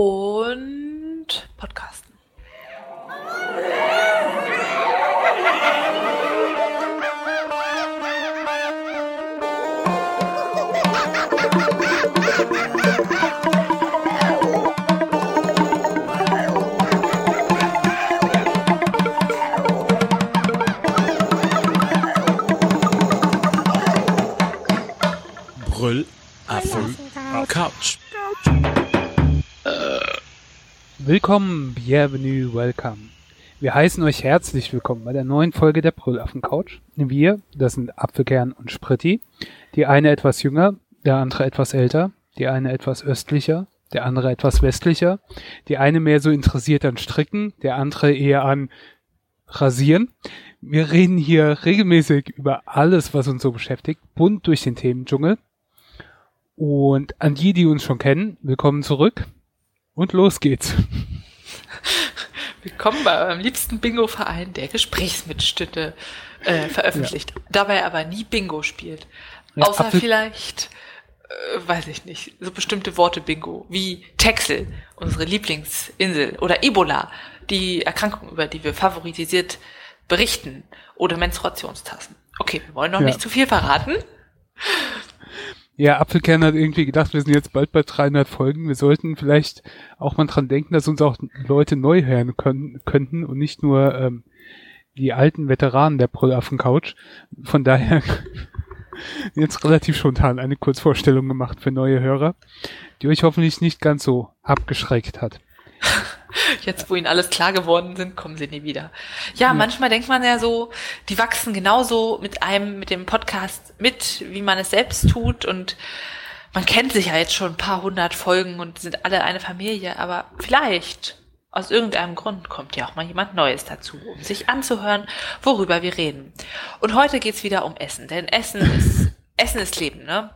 und Podcasten. Willkommen, bienvenue, welcome. Wir heißen euch herzlich willkommen bei der neuen Folge der Brüllaffen Couch. Wir, das sind Apfelkern und Spritti. Die eine etwas jünger, der andere etwas älter, die eine etwas östlicher, der andere etwas westlicher, die eine mehr so interessiert an Stricken, der andere eher an Rasieren. Wir reden hier regelmäßig über alles, was uns so beschäftigt, bunt durch den Themendschungel. Und an die, die uns schon kennen, willkommen zurück. Und los geht's. Willkommen bei eurem liebsten Bingo-Verein, der Gesprächsmitschnitte äh, veröffentlicht, dabei aber nie Bingo spielt. Ja, Außer vielleicht, äh, weiß ich nicht, so bestimmte Worte Bingo, wie Texel, unsere Lieblingsinsel, oder Ebola, die Erkrankung, über die wir favorisiert berichten, oder Menstruationstassen. Okay, wir wollen noch Ja. nicht zu viel verraten. Ja, Apfelkern hat irgendwie gedacht, wir sind jetzt bald bei 300 Folgen. Wir sollten vielleicht auch mal dran denken, dass uns auch Leute neu hören können, könnten und nicht nur ähm, die alten Veteranen der Brüllaffen-Couch. Von daher jetzt relativ spontan eine Kurzvorstellung gemacht für neue Hörer, die euch hoffentlich nicht ganz so abgeschreckt hat. Jetzt, wo ihnen alles klar geworden sind, kommen sie nie wieder. Ja, manchmal denkt man ja so, die wachsen genauso mit einem, mit dem Podcast mit, wie man es selbst tut und man kennt sich ja jetzt schon ein paar hundert Folgen und sind alle eine Familie, aber vielleicht aus irgendeinem Grund kommt ja auch mal jemand Neues dazu, um sich anzuhören, worüber wir reden. Und heute geht's wieder um Essen, denn Essen ist, Essen ist Leben, ne?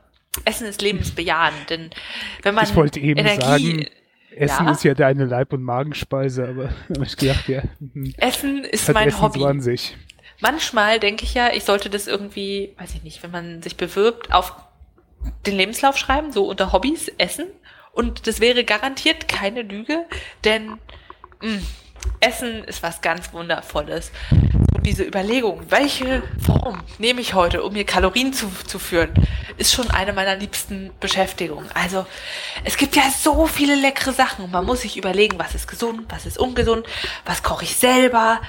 Essen ist lebensbejahend, denn wenn man Ich wollte eben Energie, sagen, Essen Ja? ist ja deine Leib- und Magenspeise, aber hab ich gedacht, ja, hm, Essen ist mein Essen Hobby. so an sich. Manchmal denke ich ja, ich sollte das irgendwie, weiß ich nicht, wenn man sich bewirbt, auf den Lebenslauf schreiben, so unter Hobbys, Essen. Und das wäre garantiert keine Lüge, denn mh, Essen ist was ganz Wundervolles. Diese Überlegung, welche Form nehme ich heute, um mir Kalorien zuzuführen, ist schon eine meiner liebsten Beschäftigungen. Also es gibt ja so viele leckere Sachen man muss sich überlegen, was ist gesund, was ist ungesund, was koche ich selber,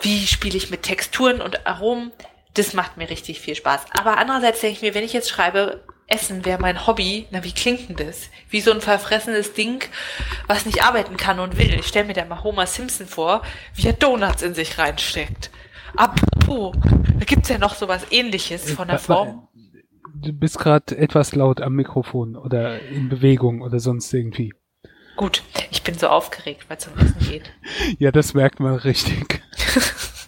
wie spiele ich mit Texturen und Aromen. Das macht mir richtig viel Spaß. Aber andererseits denke ich mir, wenn ich jetzt schreibe, Essen wäre mein Hobby, na wie klingt denn das? Wie so ein verfressenes Ding, was nicht arbeiten kann und will. Ich stelle mir da mal Homer Simpson vor, wie er Donuts in sich reinsteckt. Apropos, da gibt's ja noch sowas ähnliches von der wa- Form. Du bist gerade etwas laut am Mikrofon oder in Bewegung oder sonst irgendwie. Gut, ich bin so aufgeregt, weil es um Essen geht. Ja, das merkt man richtig.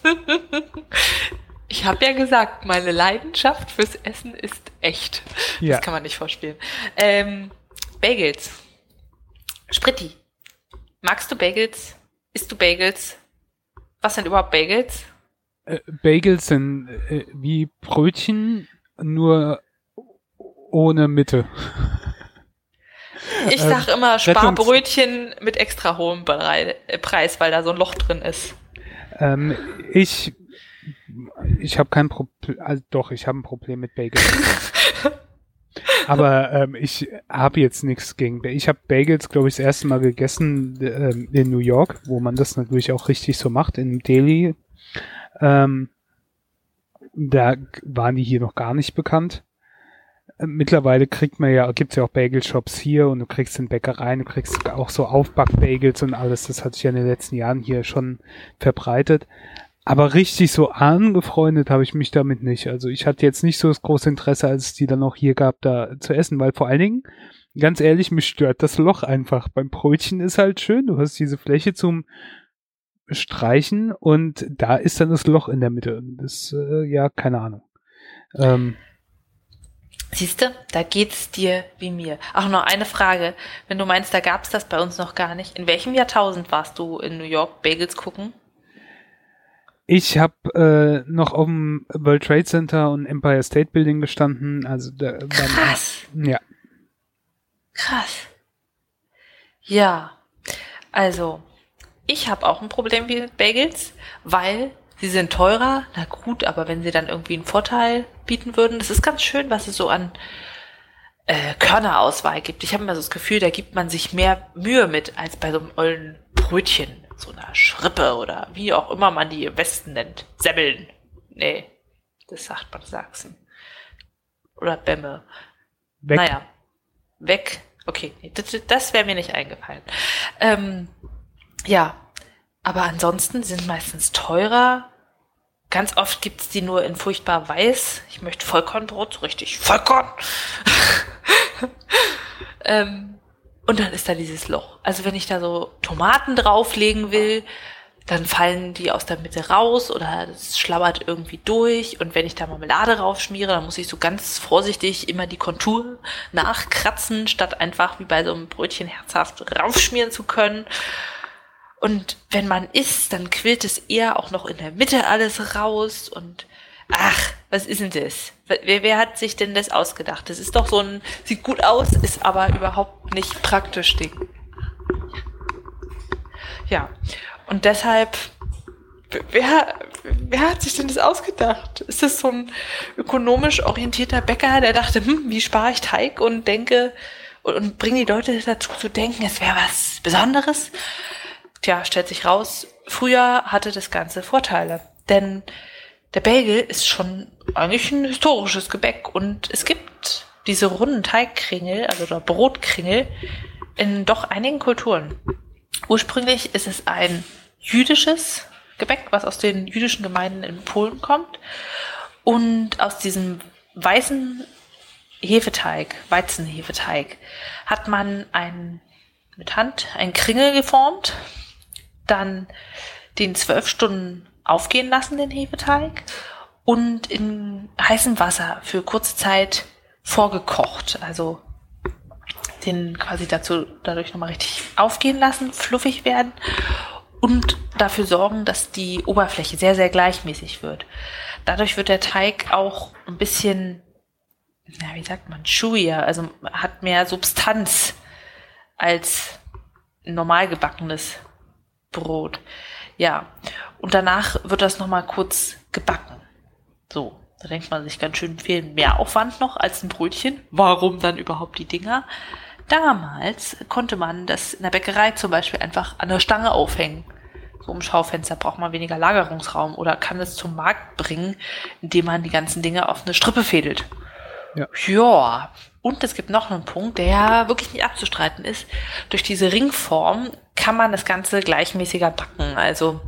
Ich habe ja gesagt, meine Leidenschaft fürs Essen ist echt. Ja. Das kann man nicht vorspielen. Ähm, Bagels. Spritti. Magst du Bagels? Isst du Bagels? Was sind überhaupt Bagels? Äh, Bagels sind äh, wie Brötchen, nur ohne Mitte. Ich Ähm, sag immer Sparbrötchen mit extra hohem äh, Preis, weil da so ein Loch drin ist. Ähm, ich ich habe kein Problem, also doch, ich habe ein Problem mit Bagels. Aber ähm, ich habe jetzt nichts gegen Bagels. Ich habe Bagels, glaube ich, das erste Mal gegessen ähm, in New York, wo man das natürlich auch richtig so macht, in Delhi. Ähm, da waren die hier noch gar nicht bekannt. Äh, Mittlerweile kriegt man ja, gibt's ja auch Bagel-Shops hier und du kriegst in Bäckereien, du kriegst auch so Aufback-Bagels und alles. Das hat sich ja in den letzten Jahren hier schon verbreitet. Aber richtig so angefreundet habe ich mich damit nicht. Also ich hatte jetzt nicht so das große Interesse, als es die dann auch hier gab, da zu essen, weil vor allen Dingen, ganz ehrlich, mich stört das Loch einfach. Beim Brötchen ist halt schön, du hast diese Fläche zum Streichen und da ist dann das Loch in der Mitte. Das, äh, ja, keine Ahnung. Ähm, Siehste, da geht's dir wie mir. Ach, noch eine Frage. Wenn du meinst, da gab's das bei uns noch gar nicht. In welchem Jahrtausend warst du in New York Bagels gucken? Ich habe äh, noch auf dem World Trade Center und Empire State Building gestanden. Also da, Krass. ja, Krass. Ja, also ich habe auch ein Problem mit Bagels, weil sie sind teurer. Na gut, aber wenn sie dann irgendwie einen Vorteil bieten würden, das ist ganz schön, was es so an äh, Körnerauswahl gibt. Ich habe immer so das Gefühl, da gibt man sich mehr Mühe mit als bei so einem ollen Brötchen, so einer Schrippe oder wie auch immer man die im Westen nennt. Semmeln. Nee, das sagt man Sachsen. Oder Bämme. Weg. Naja, weg. Okay, nee, das, das wäre mir nicht eingefallen. Ähm, ja, aber ansonsten sind meistens teurer. Ganz oft gibt's die nur in furchtbar weiß. Ich möchte Vollkornbrot, so richtig Vollkorn. ähm, und dann ist da dieses Loch. Also wenn ich da so Tomaten drauflegen will, dann fallen die aus der Mitte raus oder es schlabbert irgendwie durch. Und wenn ich da Marmelade raufschmiere, dann muss ich so ganz vorsichtig immer die Kontur nachkratzen, statt einfach wie bei so einem Brötchen herzhaft raufschmieren zu können. Und wenn man isst, dann quillt es eher auch noch in der Mitte alles raus und ach, was ist denn das? Wer, wer hat sich denn das ausgedacht? Das ist doch so ein, sieht gut aus, ist aber überhaupt nicht praktisch Ding. Ja, und deshalb, wer, wer hat sich denn das ausgedacht? Ist das so ein ökonomisch orientierter Bäcker, der dachte, hm, wie spare ich Teig und denke und, und bringe die Leute dazu zu denken, es wäre was Besonderes? Tja, stellt sich raus, früher hatte das Ganze Vorteile. Denn der Bagel ist schon eigentlich ein historisches Gebäck und es gibt diese runden Teigkringel, also oder Brotkringel, in doch einigen Kulturen. Ursprünglich ist es ein jüdisches Gebäck, was aus den jüdischen Gemeinden in Polen kommt. Und aus diesem weißen Hefeteig, Weizenhefeteig, hat man ein, mit Hand ein Kringel geformt, dann den zwölf Stunden aufgehen lassen, den Hefeteig, und in heißem Wasser für kurze Zeit vorgekocht. Also den quasi dazu dadurch nochmal richtig aufgehen lassen, fluffig werden und dafür sorgen, dass die Oberfläche sehr, sehr gleichmäßig wird. Dadurch wird der Teig auch ein bisschen, na, wie sagt man, chewier, also hat mehr Substanz als normal gebackenes Brot. Ja, und danach wird das nochmal kurz gebacken. So, da denkt man sich ganz schön viel mehr Aufwand noch als ein Brötchen. Warum dann überhaupt die Dinger? Damals konnte man das in der Bäckerei zum Beispiel einfach an der Stange aufhängen. So im Schaufenster braucht man weniger Lagerungsraum oder kann es zum Markt bringen, indem man die ganzen Dinge auf eine Strippe fädelt. Ja. ja. Und es gibt noch einen Punkt, der wirklich nicht abzustreiten ist. Durch diese Ringform kann man das Ganze gleichmäßiger backen. Also,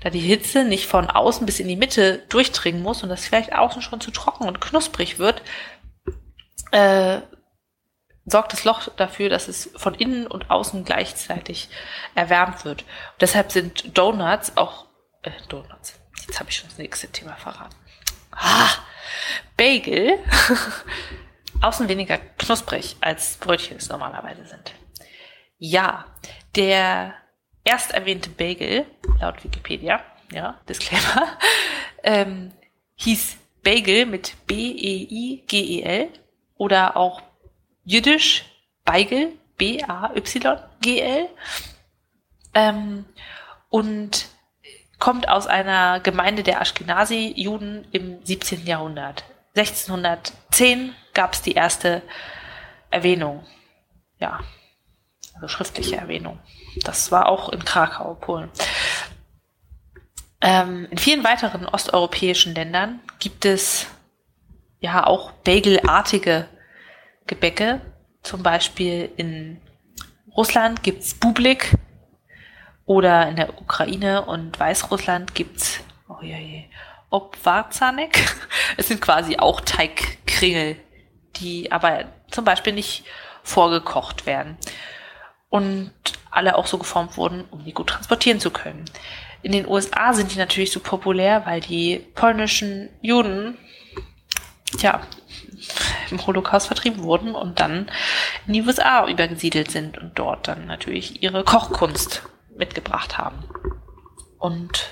da die Hitze nicht von außen bis in die Mitte durchdringen muss und das vielleicht außen schon zu trocken und knusprig wird, äh, sorgt das Loch dafür, dass es von innen und außen gleichzeitig erwärmt wird. Und deshalb sind Donuts auch, äh, Donuts, jetzt habe ich schon das nächste Thema verraten. Ah, Bagel außen weniger knusprig als Brötchen es normalerweise sind. Ja, der erst erwähnte Bagel, laut Wikipedia, ja, Disclaimer, ähm, hieß Bagel mit B-E-I-G-E-L oder auch jüdisch Beigel, B-A-Y-G-L. Ähm, und kommt aus einer Gemeinde der Ashkenazi-Juden im 17. Jahrhundert. 1610 gab es die erste Erwähnung. Ja, also schriftliche Erwähnung. Das war auch in Krakau, Polen. Ähm, in vielen weiteren osteuropäischen Ländern gibt es ja auch Bagelartige Gebäcke. Zum Beispiel in Russland gibt's Bublik oder in der Ukraine und Weißrussland gibt's oh je, je, Obwarzanek. Es sind quasi auch Teigkringel, die aber zum Beispiel nicht vorgekocht werden und alle auch so geformt wurden, um die gut transportieren zu können. In den USA sind die natürlich so populär, weil die polnischen Juden, ja, im Holocaust vertrieben wurden und dann in die USA übergesiedelt sind und dort dann natürlich ihre Kochkunst mitgebracht haben. Und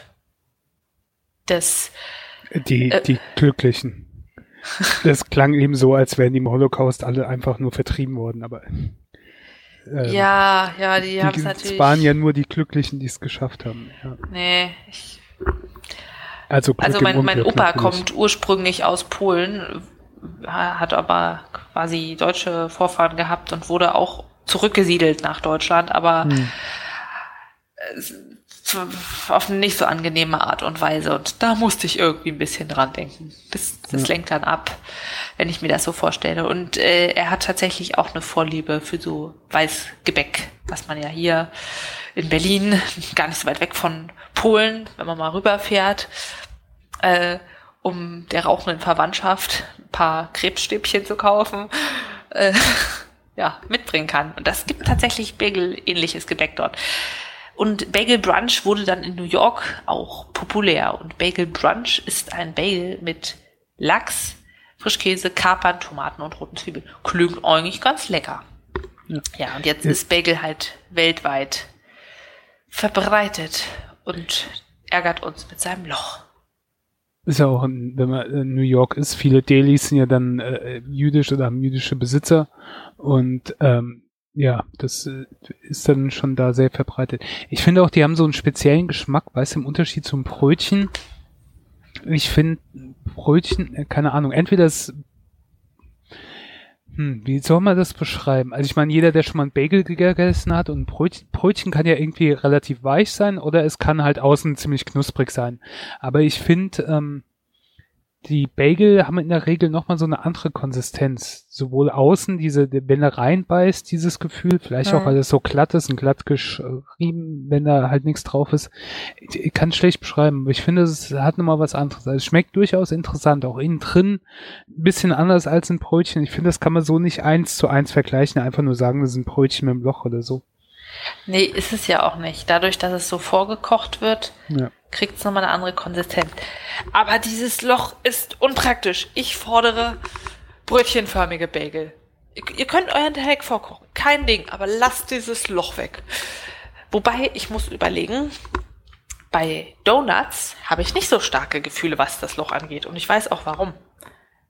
das. Die, äh, die Glücklichen. Das klang eben so, als wären die im Holocaust alle einfach nur vertrieben worden, aber. ähm, ja, ja, die, die, haben es es natürlich. waren ja nur die Glücklichen, die es geschafft haben. Ja. nee, ich, Also, Glück also mein, mein Opa natürlich. kommt ursprünglich aus Polen, hat aber quasi deutsche Vorfahren gehabt und wurde auch zurückgesiedelt nach Deutschland, aber Hm. Auf eine nicht so angenehme Art und Weise. Und da musste ich irgendwie ein bisschen dran denken. Das, das Ja. lenkt dann ab, wenn ich mir das so vorstelle. Und äh, er hat tatsächlich auch eine Vorliebe für so Weißgebäck, was man ja hier in Berlin, gar nicht so weit weg von Polen, wenn man mal rüberfährt, äh, um der rauchenden Verwandtschaft ein paar Krebsstäbchen zu kaufen, äh, ja, mitbringen kann. Und das gibt tatsächlich Bagel-ähnliches Gebäck dort. Und Bagel Brunch wurde dann in New York auch populär. Und Bagel Brunch ist ein Bagel mit Lachs, Frischkäse, Kapern, Tomaten und roten Zwiebeln. Klingt eigentlich ganz lecker. Ja. Ja, und jetzt Ja. ist Bagel halt weltweit verbreitet und ärgert uns mit seinem Loch. Ist ja auch, in, wenn man in New York ist, viele Delis sind ja dann äh, jüdisch oder haben jüdische Besitzer und ähm, ja, das äh, ist dann schon da sehr verbreitet. Ich finde auch, die haben so einen speziellen Geschmack, weißt du, im Unterschied zum Brötchen. Ich finde Brötchen, äh, keine Ahnung, entweder das hm, wie soll man das beschreiben? Also ich meine, jeder, der schon mal ein Bagel gegessen hat und Brötchen, Brötchen kann ja irgendwie relativ weich sein oder es kann halt außen ziemlich knusprig sein. Aber ich finde, ähm, die Bagel haben in der Regel nochmal so eine andere Konsistenz. Sowohl außen, diese, wenn er reinbeißt, dieses Gefühl, vielleicht auch, Mhm. weil es so glatt ist und glatt geschrieben, wenn da halt nichts drauf ist. Ich, ich kann es schlecht beschreiben, aber ich finde, es hat nochmal was anderes. Also es schmeckt durchaus interessant, auch innen drin ein bisschen anders als ein Brötchen. Ich finde, das kann man so nicht eins zu eins vergleichen, einfach nur sagen, das ist ein Brötchen mit einem Loch oder so. Nee, ist es ja auch nicht. Dadurch, dass es so vorgekocht wird, Ja. kriegt es nochmal eine andere Konsistenz. Aber dieses Loch ist unpraktisch. Ich fordere brötchenförmige Bagel. Ihr, könnt euren Teig vorkochen. Kein Ding, aber lasst dieses Loch weg. Wobei, ich muss überlegen, bei Donuts habe ich nicht so starke Gefühle, was das Loch angeht. Und ich weiß auch warum.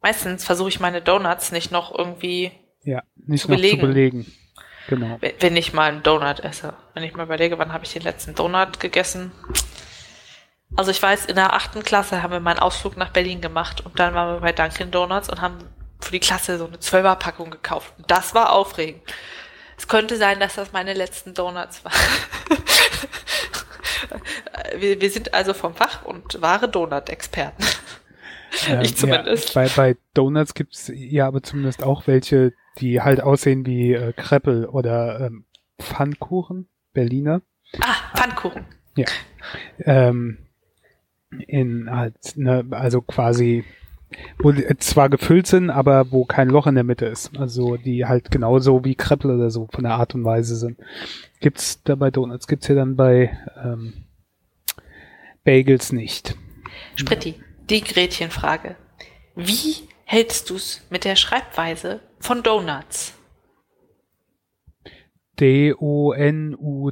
Meistens versuche ich meine Donuts nicht noch irgendwie, Ja, nicht Zu noch belegen. zu belegen. Genau. wenn- ich mal einen Donut esse. Wenn ich mal überlege, wann habe ich den letzten Donut gegessen? Also ich weiß, in der achten Klasse haben wir mal einen Ausflug nach Berlin gemacht und dann waren wir bei Dunkin' Donuts und haben für die Klasse so eine Zwölferpackung gekauft. Und das war aufregend. Es könnte sein, dass das meine letzten Donuts waren. wir, wir sind also vom Fach und wahre Donut-Experten. Ähm, Ich zumindest. Ja, bei, bei Donuts gibt's ja aber zumindest auch welche, die halt aussehen wie äh, Kreppel oder ähm, Pfannkuchen, Berliner. Ah, Pfannkuchen. Ähm, in halt, ne, also quasi, wo die zwar gefüllt sind, aber wo kein Loch in der Mitte ist. Also die halt genauso wie Kreppel oder so von der Art und Weise sind. Gibt's da bei Donuts, gibt's ja dann bei ähm, Bagels nicht. Spritti, die Gretchenfrage. Wie hältst du's mit der Schreibweise von Donuts? D-O-N-U-T,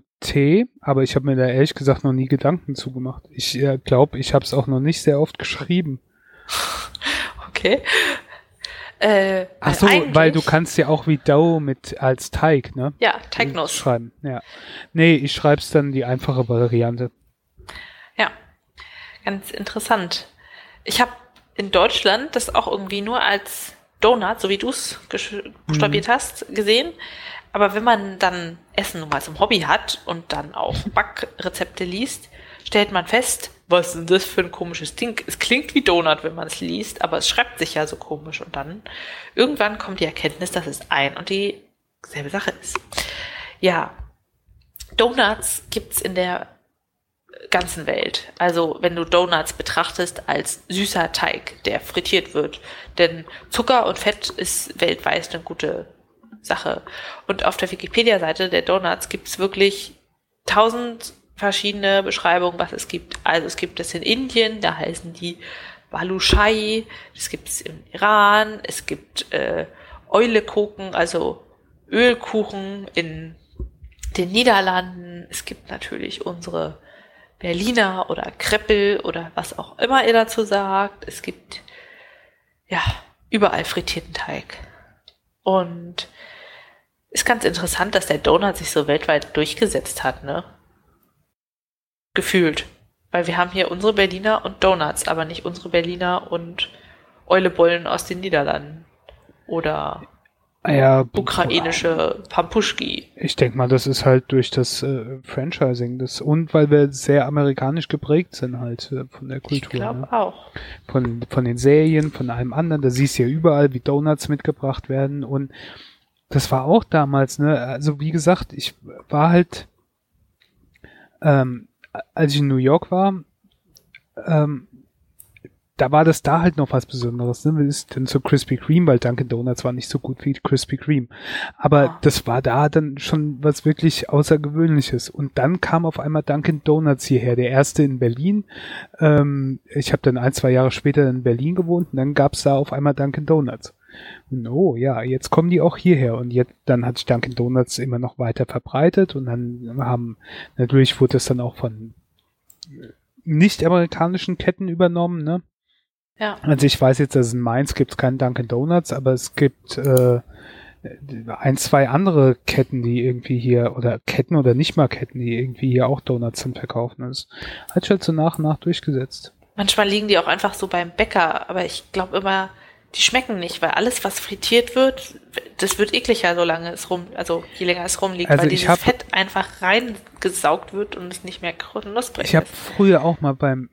aber ich habe mir da ehrlich gesagt noch nie Gedanken zugemacht. Ich äh, glaube, ich habe es auch noch nicht sehr oft geschrieben. Okay. Äh, Ach so, weil du kannst ja auch wie Dough mit als Teig, ne? Ja, Teignuss. Schreiben, ja. Nee, ich schreib's dann die einfache Variante. Ja, ganz interessant. Ich habe in Deutschland das auch irgendwie nur als Donut, so wie du es buchstabiert hast, gesehen. Aber wenn man dann Essen nun mal zum Hobby hat und dann auch Backrezepte liest, stellt man fest, was ist denn das für ein komisches Ding? Es klingt wie Donut, wenn man es liest, aber es schreibt sich ja so komisch. Und dann irgendwann kommt die Erkenntnis, dass es ein und dieselbe Sache ist. Ja, Donuts gibt's in der ganzen Welt. Also wenn du Donuts betrachtest als süßer Teig, der frittiert wird. Denn Zucker und Fett ist weltweit eine gute Sache. Und auf der Wikipedia-Seite der Donuts gibt es wirklich tausend verschiedene Beschreibungen, was es gibt. Also es gibt es in Indien, da heißen die Balushai, es gibt es im Iran, es gibt äh, Eulekuchen, also Ölkuchen in den Niederlanden. Es gibt natürlich unsere Berliner oder Kreppel oder was auch immer ihr dazu sagt. Es gibt ja überall frittierten Teig. Und Ist ganz interessant, dass der Donut sich so weltweit durchgesetzt hat, ne? Gefühlt. Weil wir haben hier unsere Berliner und Donuts, aber nicht unsere Berliner und Eulebollen aus den Niederlanden. Oder Ah Ja, ukrainische Pampuschki. Ich denke mal, das ist halt durch das äh, Franchising das und weil wir sehr amerikanisch geprägt sind halt äh, von der Ich Kultur. glaube ne? auch. Von, von den Serien, von allem anderen. Da siehst du ja überall, wie Donuts mitgebracht werden und das war auch damals, ne? Also wie gesagt, ich war halt, ähm, als ich in New York war, ähm, da war das da halt noch was Besonderes. Ne? Wir ist dann zu Krispy Kreme, weil Dunkin' Donuts war nicht so gut wie Krispy Kreme. Aber Ah. das war da dann schon was wirklich Außergewöhnliches. Und dann kam auf einmal Dunkin' Donuts hierher, der erste in Berlin. Ähm, ich habe dann ein, zwei Jahre später in Berlin gewohnt und dann gab's da auf einmal Dunkin' Donuts. Und oh ja, jetzt kommen die auch hierher und jetzt dann hat sich Dunkin' Donuts immer noch weiter verbreitet und dann haben natürlich wurde es dann auch von nicht-amerikanischen Ketten übernommen, ne? Ja. Also ich weiß jetzt, dass in Mainz gibt es keinen Dunkin' Donuts, aber es gibt äh, ein, zwei andere Ketten, die irgendwie hier, oder Ketten oder nicht mal Ketten, die irgendwie hier auch Donuts zum Verkaufen. Das hat sich halt so nach und nach durchgesetzt. Manchmal liegen die auch einfach so beim Bäcker, aber ich glaube immer, die schmecken nicht, weil alles, was frittiert wird, das wird ekliger, solange es rum, also je länger es rumliegt, Also weil ich dieses hab- Fett einfach reingesaugt wird und es nicht mehr knusprig Ich habe ist. früher auch mal beim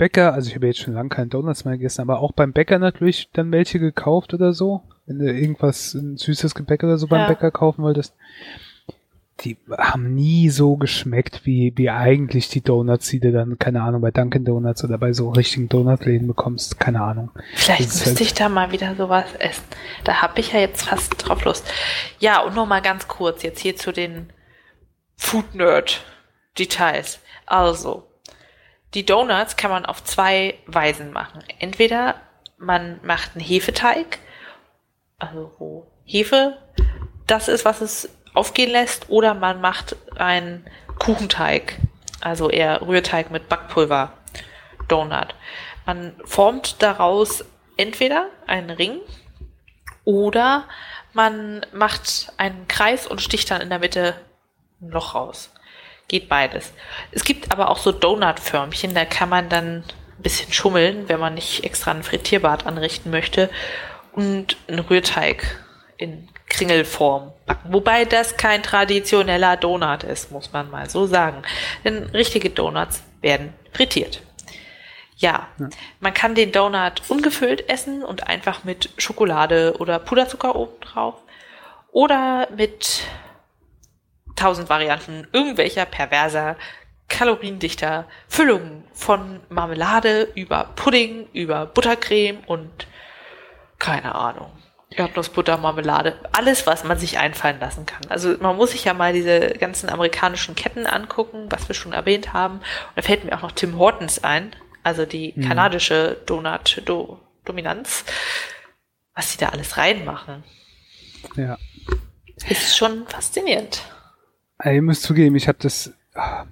Bäcker, also ich habe jetzt schon lange keinen Donuts mehr gegessen, aber auch beim Bäcker natürlich dann welche gekauft oder so. Wenn du irgendwas, ein süßes Gebäck oder so beim Ja. Bäcker kaufen wolltest. Die haben nie so geschmeckt, wie, wie eigentlich die Donuts, die du dann, keine Ahnung, bei Dunkin' Donuts oder bei so richtigen Donutläden bekommst. Keine Ahnung. Vielleicht müsste halt- ich da mal wieder sowas essen. Da habe ich ja jetzt fast drauf Lust. Ja, und noch mal ganz kurz jetzt hier zu den Food Nerd Details. Also, die Donuts kann man auf zwei Weisen machen. Entweder man macht einen Hefeteig, also wo Hefe das ist, was es aufgehen lässt, oder man macht einen Kuchenteig, also eher Rührteig mit Backpulver Donut. Man formt daraus entweder einen Ring oder man macht einen Kreis und sticht dann in der Mitte ein Loch raus. Geht beides. Es gibt aber auch so Donut-Förmchen, da kann man dann ein bisschen schummeln, wenn man nicht extra ein Frittierbad anrichten möchte und einen Rührteig in Kringelform backen. Wobei das kein traditioneller Donut ist, muss man mal so sagen. Denn richtige Donuts werden frittiert. Ja, man kann den Donut ungefüllt essen und einfach mit Schokolade oder Puderzucker oben drauf. Oder mit tausend Varianten irgendwelcher perverser, kaloriendichter Füllungen von Marmelade über Pudding, über Buttercreme und keine Ahnung. Erdnussbutter, Marmelade, alles, was man sich einfallen lassen kann. Also man muss sich ja mal diese ganzen amerikanischen Ketten angucken, was wir schon erwähnt haben. Und da fällt mir auch noch Tim Hortons ein, also die kanadische Donut-Dominanz, was sie da alles reinmachen. Ja. Ist schon faszinierend. Ich muss zugeben, ich habe das ah,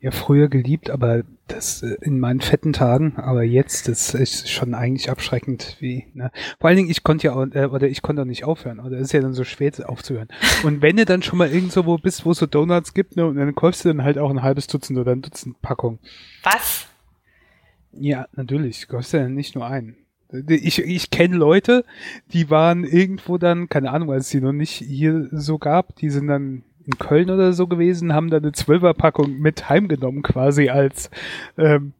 ja früher geliebt, aber das äh, in meinen fetten Tagen, aber jetzt, das ist schon eigentlich abschreckend, wie, ne? Vor allen Dingen, ich konnte ja auch, äh, oder ich konnte auch nicht aufhören, oder es ist ja dann so schwer aufzuhören. Und wenn du dann schon mal irgendwo wo bist, wo es so Donuts gibt, ne, und dann kaufst du dann halt auch ein halbes Dutzend oder ein Dutzend Packungen. Was? Ja, natürlich, kaufst du ja nicht nur einen. Ich, ich kenne Leute, die waren irgendwo dann, keine Ahnung, als es die noch nicht hier so gab, die sind dann in Köln oder so gewesen, haben dann eine Zwölferpackung mit heimgenommen, quasi als, ähm,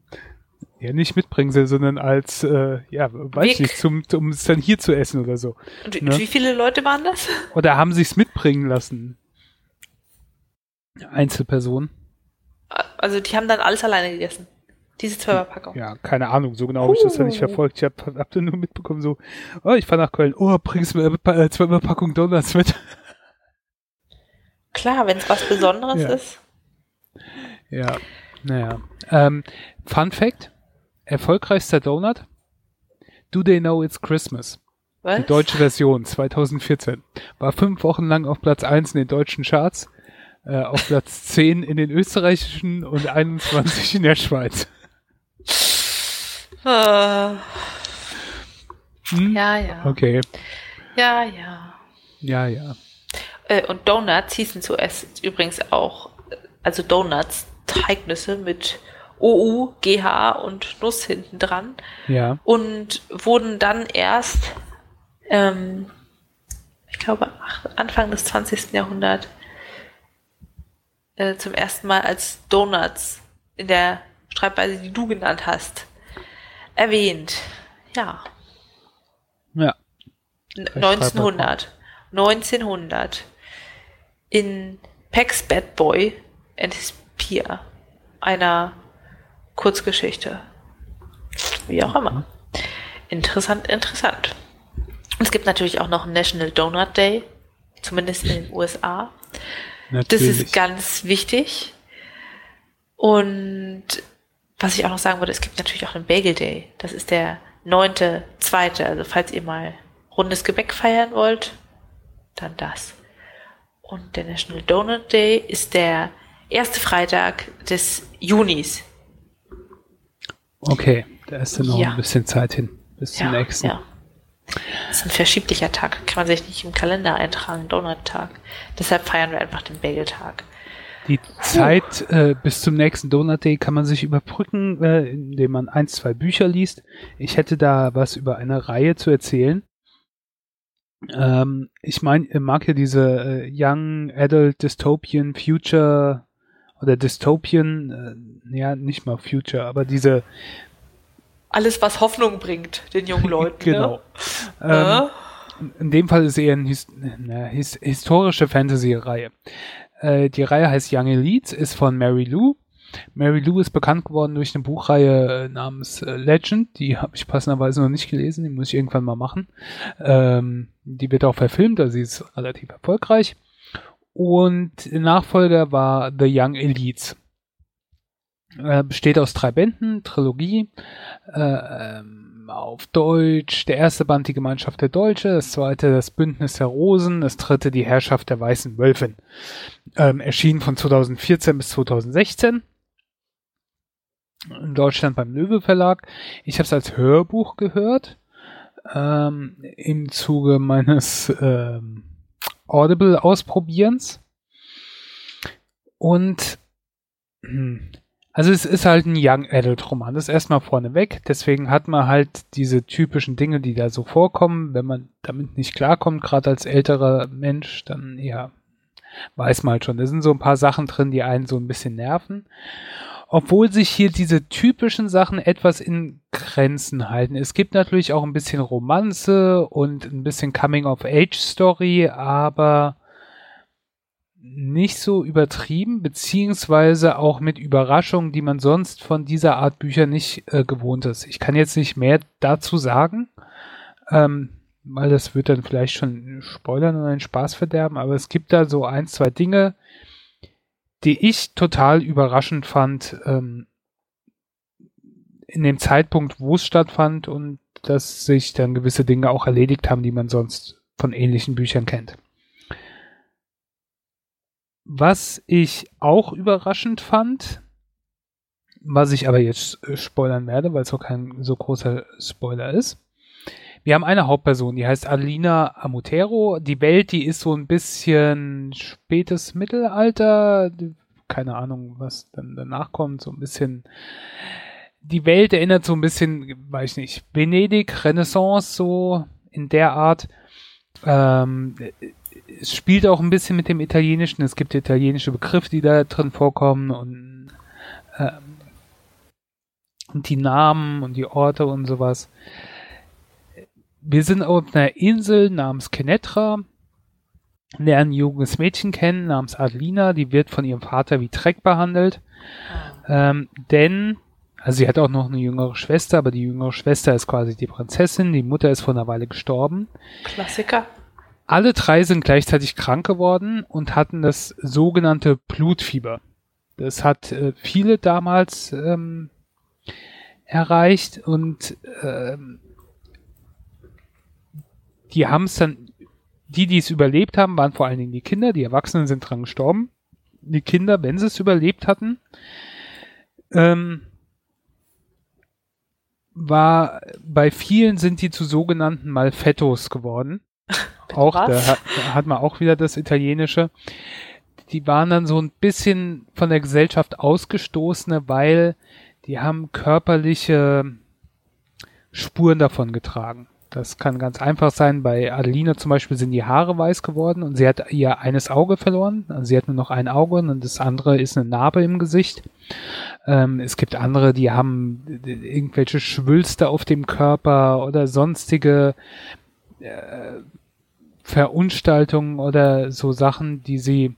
ja, nicht Mitbringsel, sondern als, äh, ja, weiß ich Weg. nicht, zum, um es dann hier zu essen oder so. Und wie, Ne? wie viele Leute waren das? Oder haben sich's mitbringen lassen. Einzelpersonen. Also die haben dann alles alleine gegessen. Diese Zwölferpackung. Ja, keine Ahnung, so genau habe ich das ja nicht verfolgt. Ich habe hab dann nur mitbekommen, so, oh, ich fahr nach Köln, oh, bringst mir äh, pa- äh, zweimal Packung Donuts mit. Klar, wenn es was Besonderes Ja. ist. Ja, naja. Ähm, Fun Fact, erfolgreichster Donut, Do They Know It's Christmas? Was? Die deutsche Version, 2014. War fünf Wochen lang auf Platz 1 in den deutschen Charts, äh, auf Platz 10 in den österreichischen und 21 in der Schweiz. Äh, Hm? ja, ja. Okay, Ja, ja. ja, ja. Äh, und Donuts hießen zuerst übrigens auch, also Donuts, Teignüsse mit OU, GH und Nuss hinten dran. Ja. Und wurden dann erst, ähm, ich glaube, Anfang des 20. Jahrhunderts äh, zum ersten Mal als Donuts in der Schreibweise, die du genannt hast, erwähnt. Ja. Ja. 1900. 1900. In Peck's Bad Boy and His Peer. Einer Kurzgeschichte. Wie auch immer. Interessant, interessant. Es gibt natürlich auch noch einen National Donut Day, zumindest in den USA. Natürlich. Das ist ganz wichtig. Und was ich auch noch sagen würde, es gibt natürlich auch einen Bagel Day. Das ist der neunte, zweite. Also falls ihr mal rundes Gebäck feiern wollt, dann das. Und der National Donut Day ist der erste Freitag des Junis. Okay, da ist dann noch Ja. ein bisschen Zeit hin. Bis zum Ja, nächsten. ja. Das ist ein verschieblicher Tag. Kann man sich nicht im Kalender eintragen, Donut-Tag. Deshalb feiern wir einfach den Bagel-Tag. Die Zeit äh, bis zum nächsten Donut Day kann man sich überbrücken, äh, indem man ein, zwei Bücher liest. Ich hätte da was über eine Reihe zu erzählen. Ähm, ich meine, mag ja diese äh, Young Adult Dystopian Future oder Dystopian, äh, ja, nicht mal Future, aber diese, Alles, was Hoffnung bringt, den jungen Leuten. genau. Ne? Ähm, in dem Fall ist eher eine his na, his historische Fantasy-Reihe. Äh, die Reihe heißt Young Elites, ist von Mary Lou. Mary Lou ist bekannt geworden durch eine Buchreihe äh, namens äh, Legend. Die habe ich passenderweise noch nicht gelesen, die muss ich irgendwann mal machen. Ähm, die wird auch verfilmt, also sie ist relativ erfolgreich. Und der Nachfolger war The Young Elites. Äh, besteht aus drei Bänden, Trilogie. Äh, ähm, auf Deutsch, der erste Band die Gemeinschaft der Deutsche, das zweite das Bündnis der Rosen, das dritte die Herrschaft der Weißen Wölfin. Ähm, erschien von 2014 bis 2016 in Deutschland beim Löwe Verlag. Ich habe es als Hörbuch gehört ähm, im Zuge meines ähm, Audible-Ausprobierens. Und hm, also es ist halt ein Young Adult Roman. Das ist erstmal vorneweg. Deswegen hat man halt diese typischen Dinge, die da so vorkommen. Wenn man damit nicht klarkommt, gerade als älterer Mensch, dann ja, weiß man halt schon. Da sind so ein paar Sachen drin, die einen so ein bisschen nerven. Obwohl sich hier diese typischen Sachen etwas in Grenzen halten. Es gibt natürlich auch ein bisschen Romanze und ein bisschen Coming-of-Age-Story, aber nicht so übertrieben, beziehungsweise auch mit Überraschungen, die man sonst von dieser Art Bücher nicht äh, gewohnt ist. Ich kann jetzt nicht mehr dazu sagen, ähm, weil das wird dann vielleicht schon spoilern und einen Spaß verderben, aber es gibt da so ein, zwei Dinge, die ich total überraschend fand ähm, in dem Zeitpunkt, wo es stattfand und dass sich dann gewisse Dinge auch erledigt haben, die man sonst von ähnlichen Büchern kennt. Was ich auch überraschend fand, was ich aber jetzt äh, spoilern werde, weil es auch kein so großer Spoiler ist. Wir haben eine Hauptperson, die heißt Alina Amutero. Die Welt, die ist so ein bisschen spätes Mittelalter. Keine Ahnung, was dann danach kommt. So ein bisschen. Die Welt erinnert so ein bisschen, weiß ich nicht, Venedig, Renaissance, so in der Art. Ähm, es spielt auch ein bisschen mit dem Italienischen. Es gibt italienische Begriffe, die da drin vorkommen und, ähm, und die Namen und die Orte und sowas. Wir sind auf einer Insel namens Kenetra, lernen ein junges Mädchen kennen namens Adelina, die wird von ihrem Vater wie Dreck behandelt. Ähm, denn, also sie hat auch noch eine jüngere Schwester, aber die jüngere Schwester ist quasi die Prinzessin, die Mutter ist vor einer Weile gestorben. Klassiker. Alle drei sind gleichzeitig krank geworden und hatten das sogenannte Blutfieber. Das hat äh, viele damals ähm, erreicht und ähm, die haben es dann, die, die es überlebt haben, waren vor allen Dingen die Kinder, die Erwachsenen sind dran gestorben. Die Kinder, wenn sie es überlebt hatten, ähm, war bei vielen sind die zu sogenannten Malfettos geworden. auch, da hat, da hat man auch wieder das Italienische. Die waren dann so ein bisschen von der Gesellschaft ausgestoßene, weil die haben körperliche Spuren davon getragen. Das kann ganz einfach sein. Bei Adelina zum Beispiel sind die Haare weiß geworden und sie hat ihr eines Auge verloren. Also sie hat nur noch ein Auge und das andere ist eine Narbe im Gesicht. Ähm, es gibt andere, die haben irgendwelche Schwülste auf dem Körper oder sonstige äh, Verunstaltungen oder so Sachen, die sie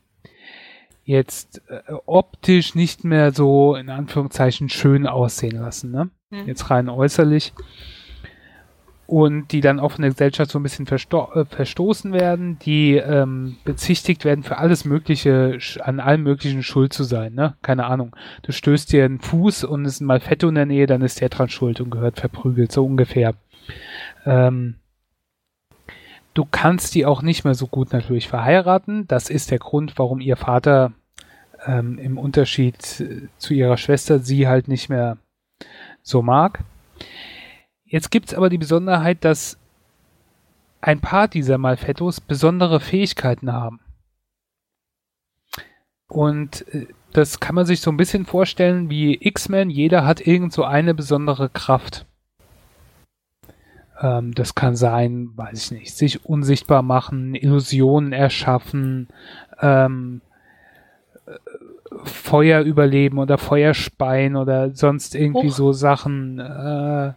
jetzt äh, optisch nicht mehr so in Anführungszeichen schön aussehen lassen, ne? Hm. Jetzt rein äußerlich. Und die dann auch von der Gesellschaft so ein bisschen versto äh, verstoßen werden, die ähm, bezichtigt werden für alles Mögliche, an allem Möglichen schuld zu sein, ne? Keine Ahnung. Du stößt dir einen Fuß und es ist ein Malfetto in der Nähe, dann ist der dran schuld und gehört verprügelt, so ungefähr. Ähm, du kannst die auch nicht mehr so gut natürlich verheiraten. Das ist der Grund, warum ihr Vater ähm, im Unterschied äh, zu ihrer Schwester sie halt nicht mehr so mag. Jetzt gibt's aber die Besonderheit, dass ein paar dieser Malfettos besondere Fähigkeiten haben. Und äh, das kann man sich so ein bisschen vorstellen wie X-Men. Jeder hat irgend so eine besondere Kraft. Ähm, das kann sein, weiß ich nicht, sich unsichtbar machen, Illusionen erschaffen, ähm, äh, Feuer überleben oder Feuer speien oder sonst irgendwie Huch. so Sachen. Äh,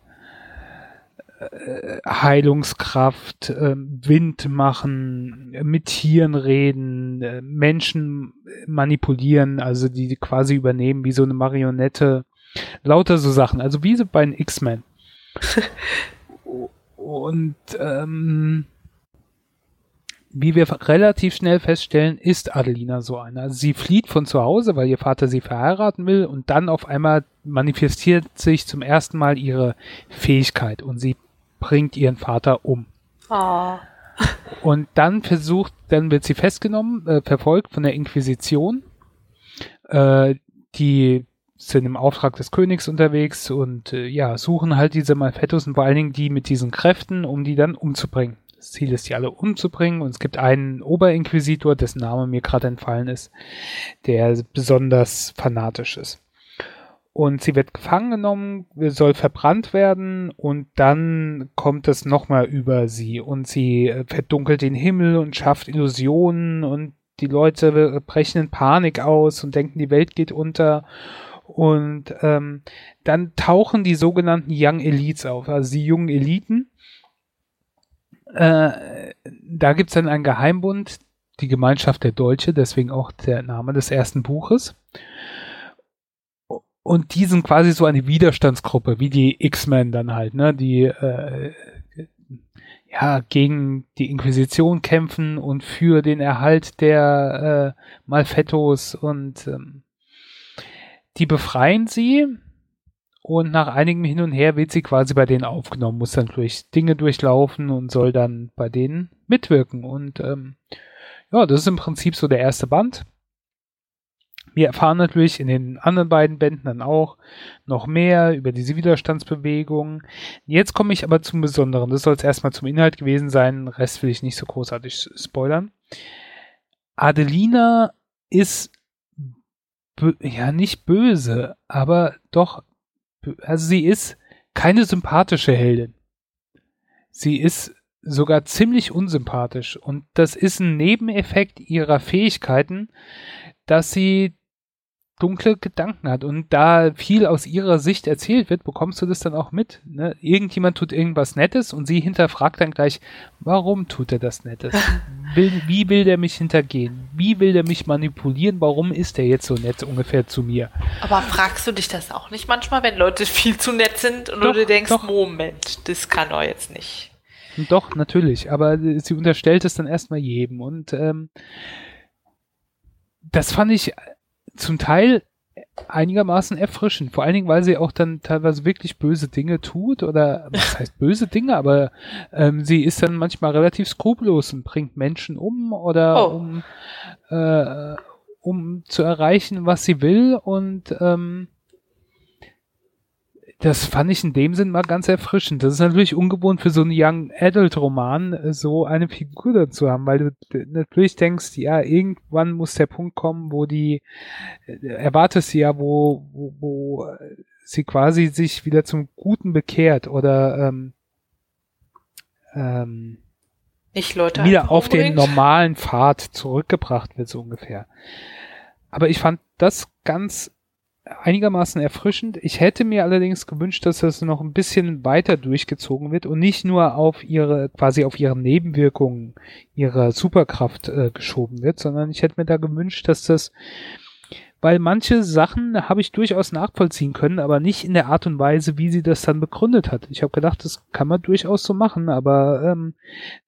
Heilungskraft, äh, Wind machen, äh, mit Tieren reden, äh, Menschen manipulieren, also die die quasi übernehmen wie so eine Marionette. Lauter so Sachen, also wie so bei den X-Men. Und ähm, wie wir relativ schnell feststellen, ist Adelina so eine. Also sie flieht von zu Hause, weil ihr Vater sie verheiraten will und dann auf einmal manifestiert sich zum ersten Mal ihre Fähigkeit und sie bringt ihren Vater um. Oh. Und dann versucht, dann wird sie festgenommen, äh, verfolgt von der Inquisition. Äh, die sind im Auftrag des Königs unterwegs und äh, ja, suchen halt diese Malfettos und vor allen Dingen die mit diesen Kräften, um die dann umzubringen. Das Ziel ist, die alle umzubringen und es gibt einen Oberinquisitor, dessen Name mir gerade entfallen ist, der besonders fanatisch ist. Und sie wird gefangen genommen, soll verbrannt werden und dann kommt es nochmal über sie und sie äh, verdunkelt den Himmel und schafft Illusionen und die Leute brechen in Panik aus und denken, die Welt geht unter. Und ähm, dann tauchen die sogenannten Young Elites auf, also die jungen Eliten. Äh, da gibt's dann einen Geheimbund, die Gemeinschaft der Deutsche, deswegen auch der Name des ersten Buches. Und die sind quasi so eine Widerstandsgruppe, wie die X-Men dann halt, ne? Die äh, ja gegen die Inquisition kämpfen und für den Erhalt der äh, Malfettos und ähm, die befreien sie und nach einigem Hin und Her wird sie quasi bei denen aufgenommen, muss dann durch Dinge durchlaufen und soll dann bei denen mitwirken. Und ähm, ja, das ist im Prinzip so der erste Band. Wir erfahren natürlich in den anderen beiden Bänden dann auch noch mehr über diese Widerstandsbewegung. Jetzt komme ich aber zum Besonderen. Das soll es erstmal zum Inhalt gewesen sein. Den Rest will ich nicht so großartig spoilern. Adelina ist ja nicht böse, aber doch, also sie ist keine sympathische Heldin. Sie ist sogar ziemlich unsympathisch und das ist ein Nebeneffekt ihrer Fähigkeiten, dass sie dunkle Gedanken hat und da viel aus ihrer Sicht erzählt wird, bekommst du das dann auch mit. Ne? Irgendjemand tut irgendwas Nettes und sie hinterfragt dann gleich, warum tut er das Nettes? Will, wie will der mich hintergehen? Wie will der mich manipulieren? Warum ist er jetzt so nett ungefähr zu mir? Aber fragst du dich das auch nicht manchmal, wenn Leute viel zu nett sind und Doch, du dir denkst, doch. Moment, das kann doch jetzt nicht. Doch, natürlich, aber äh, sie unterstellt es dann erstmal jedem und ähm, das fand ich zum Teil einigermaßen erfrischend, vor allen Dingen, weil sie auch dann teilweise wirklich böse Dinge tut oder was heißt böse Dinge, aber ähm, sie ist dann manchmal relativ skrupellos und bringt Menschen um oder Oh. um äh, um zu erreichen, was sie will und ähm, das fand ich in dem Sinn mal ganz erfrischend. Das ist natürlich ungewohnt für so einen Young Adult Roman, äh, so eine Figur dazu haben, weil du natürlich denkst, ja, irgendwann muss der Punkt kommen, wo die, äh, erwartest sie ja, wo, wo, wo sie quasi sich wieder zum Guten bekehrt oder ähm, ähm, nicht Leute wieder auf den normalen Pfad zurückgebracht wird, so ungefähr. Aber ich fand das ganz einigermaßen erfrischend. Ich hätte mir allerdings gewünscht, dass das noch ein bisschen weiter durchgezogen wird und nicht nur auf ihre, quasi auf ihre Nebenwirkungen ihrer Superkraft äh, geschoben wird, sondern ich hätte mir da gewünscht, dass das weil manche Sachen habe ich durchaus nachvollziehen können, aber nicht in der Art und Weise, wie sie das dann begründet hat. Ich habe gedacht, das kann man durchaus so machen, aber ähm,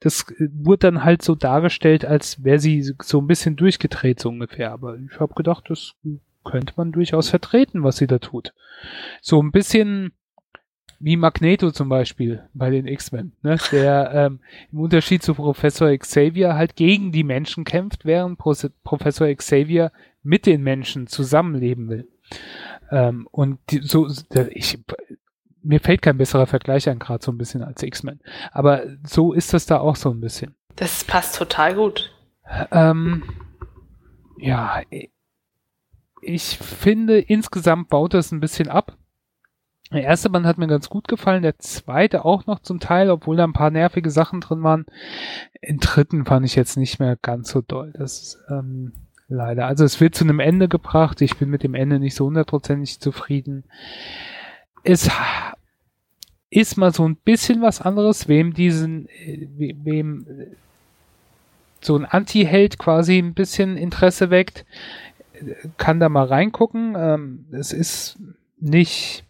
das wurde dann halt so dargestellt, als wäre sie so ein bisschen durchgedreht, so ungefähr. Aber ich habe gedacht, das könnte man durchaus vertreten, was sie da tut. So ein bisschen wie Magneto zum Beispiel bei den X-Men, ne? der ähm, im Unterschied zu Professor Xavier halt gegen die Menschen kämpft, während Pro Professor Xavier mit den Menschen zusammenleben will. Ähm, und die, so, ich, mir fällt kein besserer Vergleich an, gerade so ein bisschen als X-Men. Aber so ist das da auch so ein bisschen. Das passt total gut. Ähm, ja, ich finde, insgesamt baut das ein bisschen ab. Der erste Band hat mir ganz gut gefallen, der zweite auch noch zum Teil, obwohl da ein paar nervige Sachen drin waren. Den dritten fand ich jetzt nicht mehr ganz so doll. Das ist, ähm, leider. Also es wird zu einem Ende gebracht. Ich bin mit dem Ende nicht so hundertprozentig zufrieden. Es ist mal so ein bisschen was anderes, wem diesen, wem so ein Anti-Held quasi ein bisschen Interesse weckt, kann da mal reingucken. Ähm, es ist nicht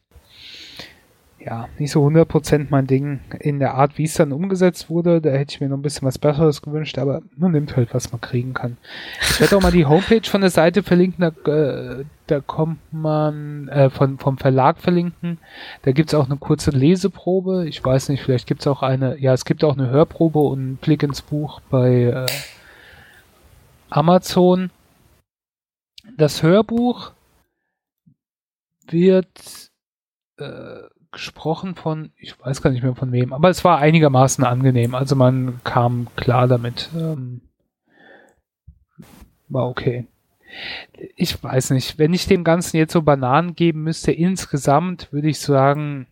ja, nicht so 100% mein Ding in der Art, wie es dann umgesetzt wurde. Da hätte ich mir noch ein bisschen was Besseres gewünscht, aber man nimmt halt, was man kriegen kann. Ich werde auch mal die Homepage von der Seite verlinken, da, äh, da kommt man äh, von, vom Verlag verlinken. Da gibt's auch eine kurze Leseprobe. Ich weiß nicht, vielleicht gibt's auch eine, ja, es gibt auch eine Hörprobe und einen Blick ins Buch bei äh, Amazon. Das Hörbuch wird äh, gesprochen von, ich weiß gar nicht mehr von wem, aber es war einigermaßen angenehm. Also man kam klar damit. Ähm, war okay. Ich weiß nicht, wenn ich dem Ganzen jetzt so Bananen geben müsste, insgesamt würde ich sagen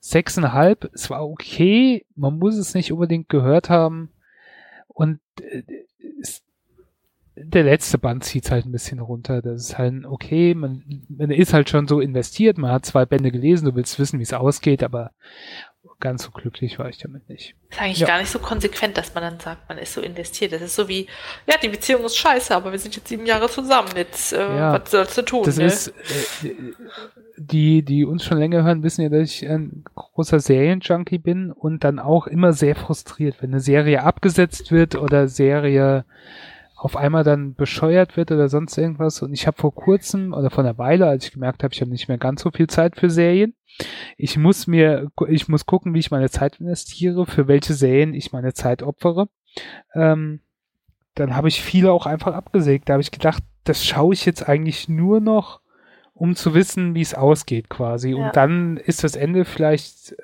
sechseinhalb. Es war okay, man muss es nicht unbedingt gehört haben. Und äh, der letzte Band zieht halt ein bisschen runter. Das ist halt okay, man, man ist halt schon so investiert, man hat zwei Bände gelesen, du willst wissen, wie es ausgeht, aber ganz so glücklich war ich damit nicht. Das ist eigentlich ja. gar nicht so konsequent, dass man dann sagt, man ist so investiert. Das ist so wie, ja, die Beziehung ist scheiße, aber wir sind jetzt sieben Jahre zusammen. Jetzt, äh, ja, was sollst du tun? Das ne? ist, äh, die, die uns schon länger hören, wissen ja, dass ich ein großer Serienjunkie bin und dann auch immer sehr frustriert, wenn eine Serie abgesetzt wird oder Serie auf einmal dann bescheuert wird oder sonst irgendwas. Und ich habe vor kurzem oder vor einer Weile, als ich gemerkt habe, ich habe nicht mehr ganz so viel Zeit für Serien, ich muss mir, ich muss gucken, wie ich meine Zeit investiere, für welche Serien ich meine Zeit opfere. Ähm, dann habe ich viele auch einfach abgesägt. Da habe ich gedacht, das schaue ich jetzt eigentlich nur noch, um zu wissen, wie es ausgeht quasi. Ja. Und dann ist das Ende vielleicht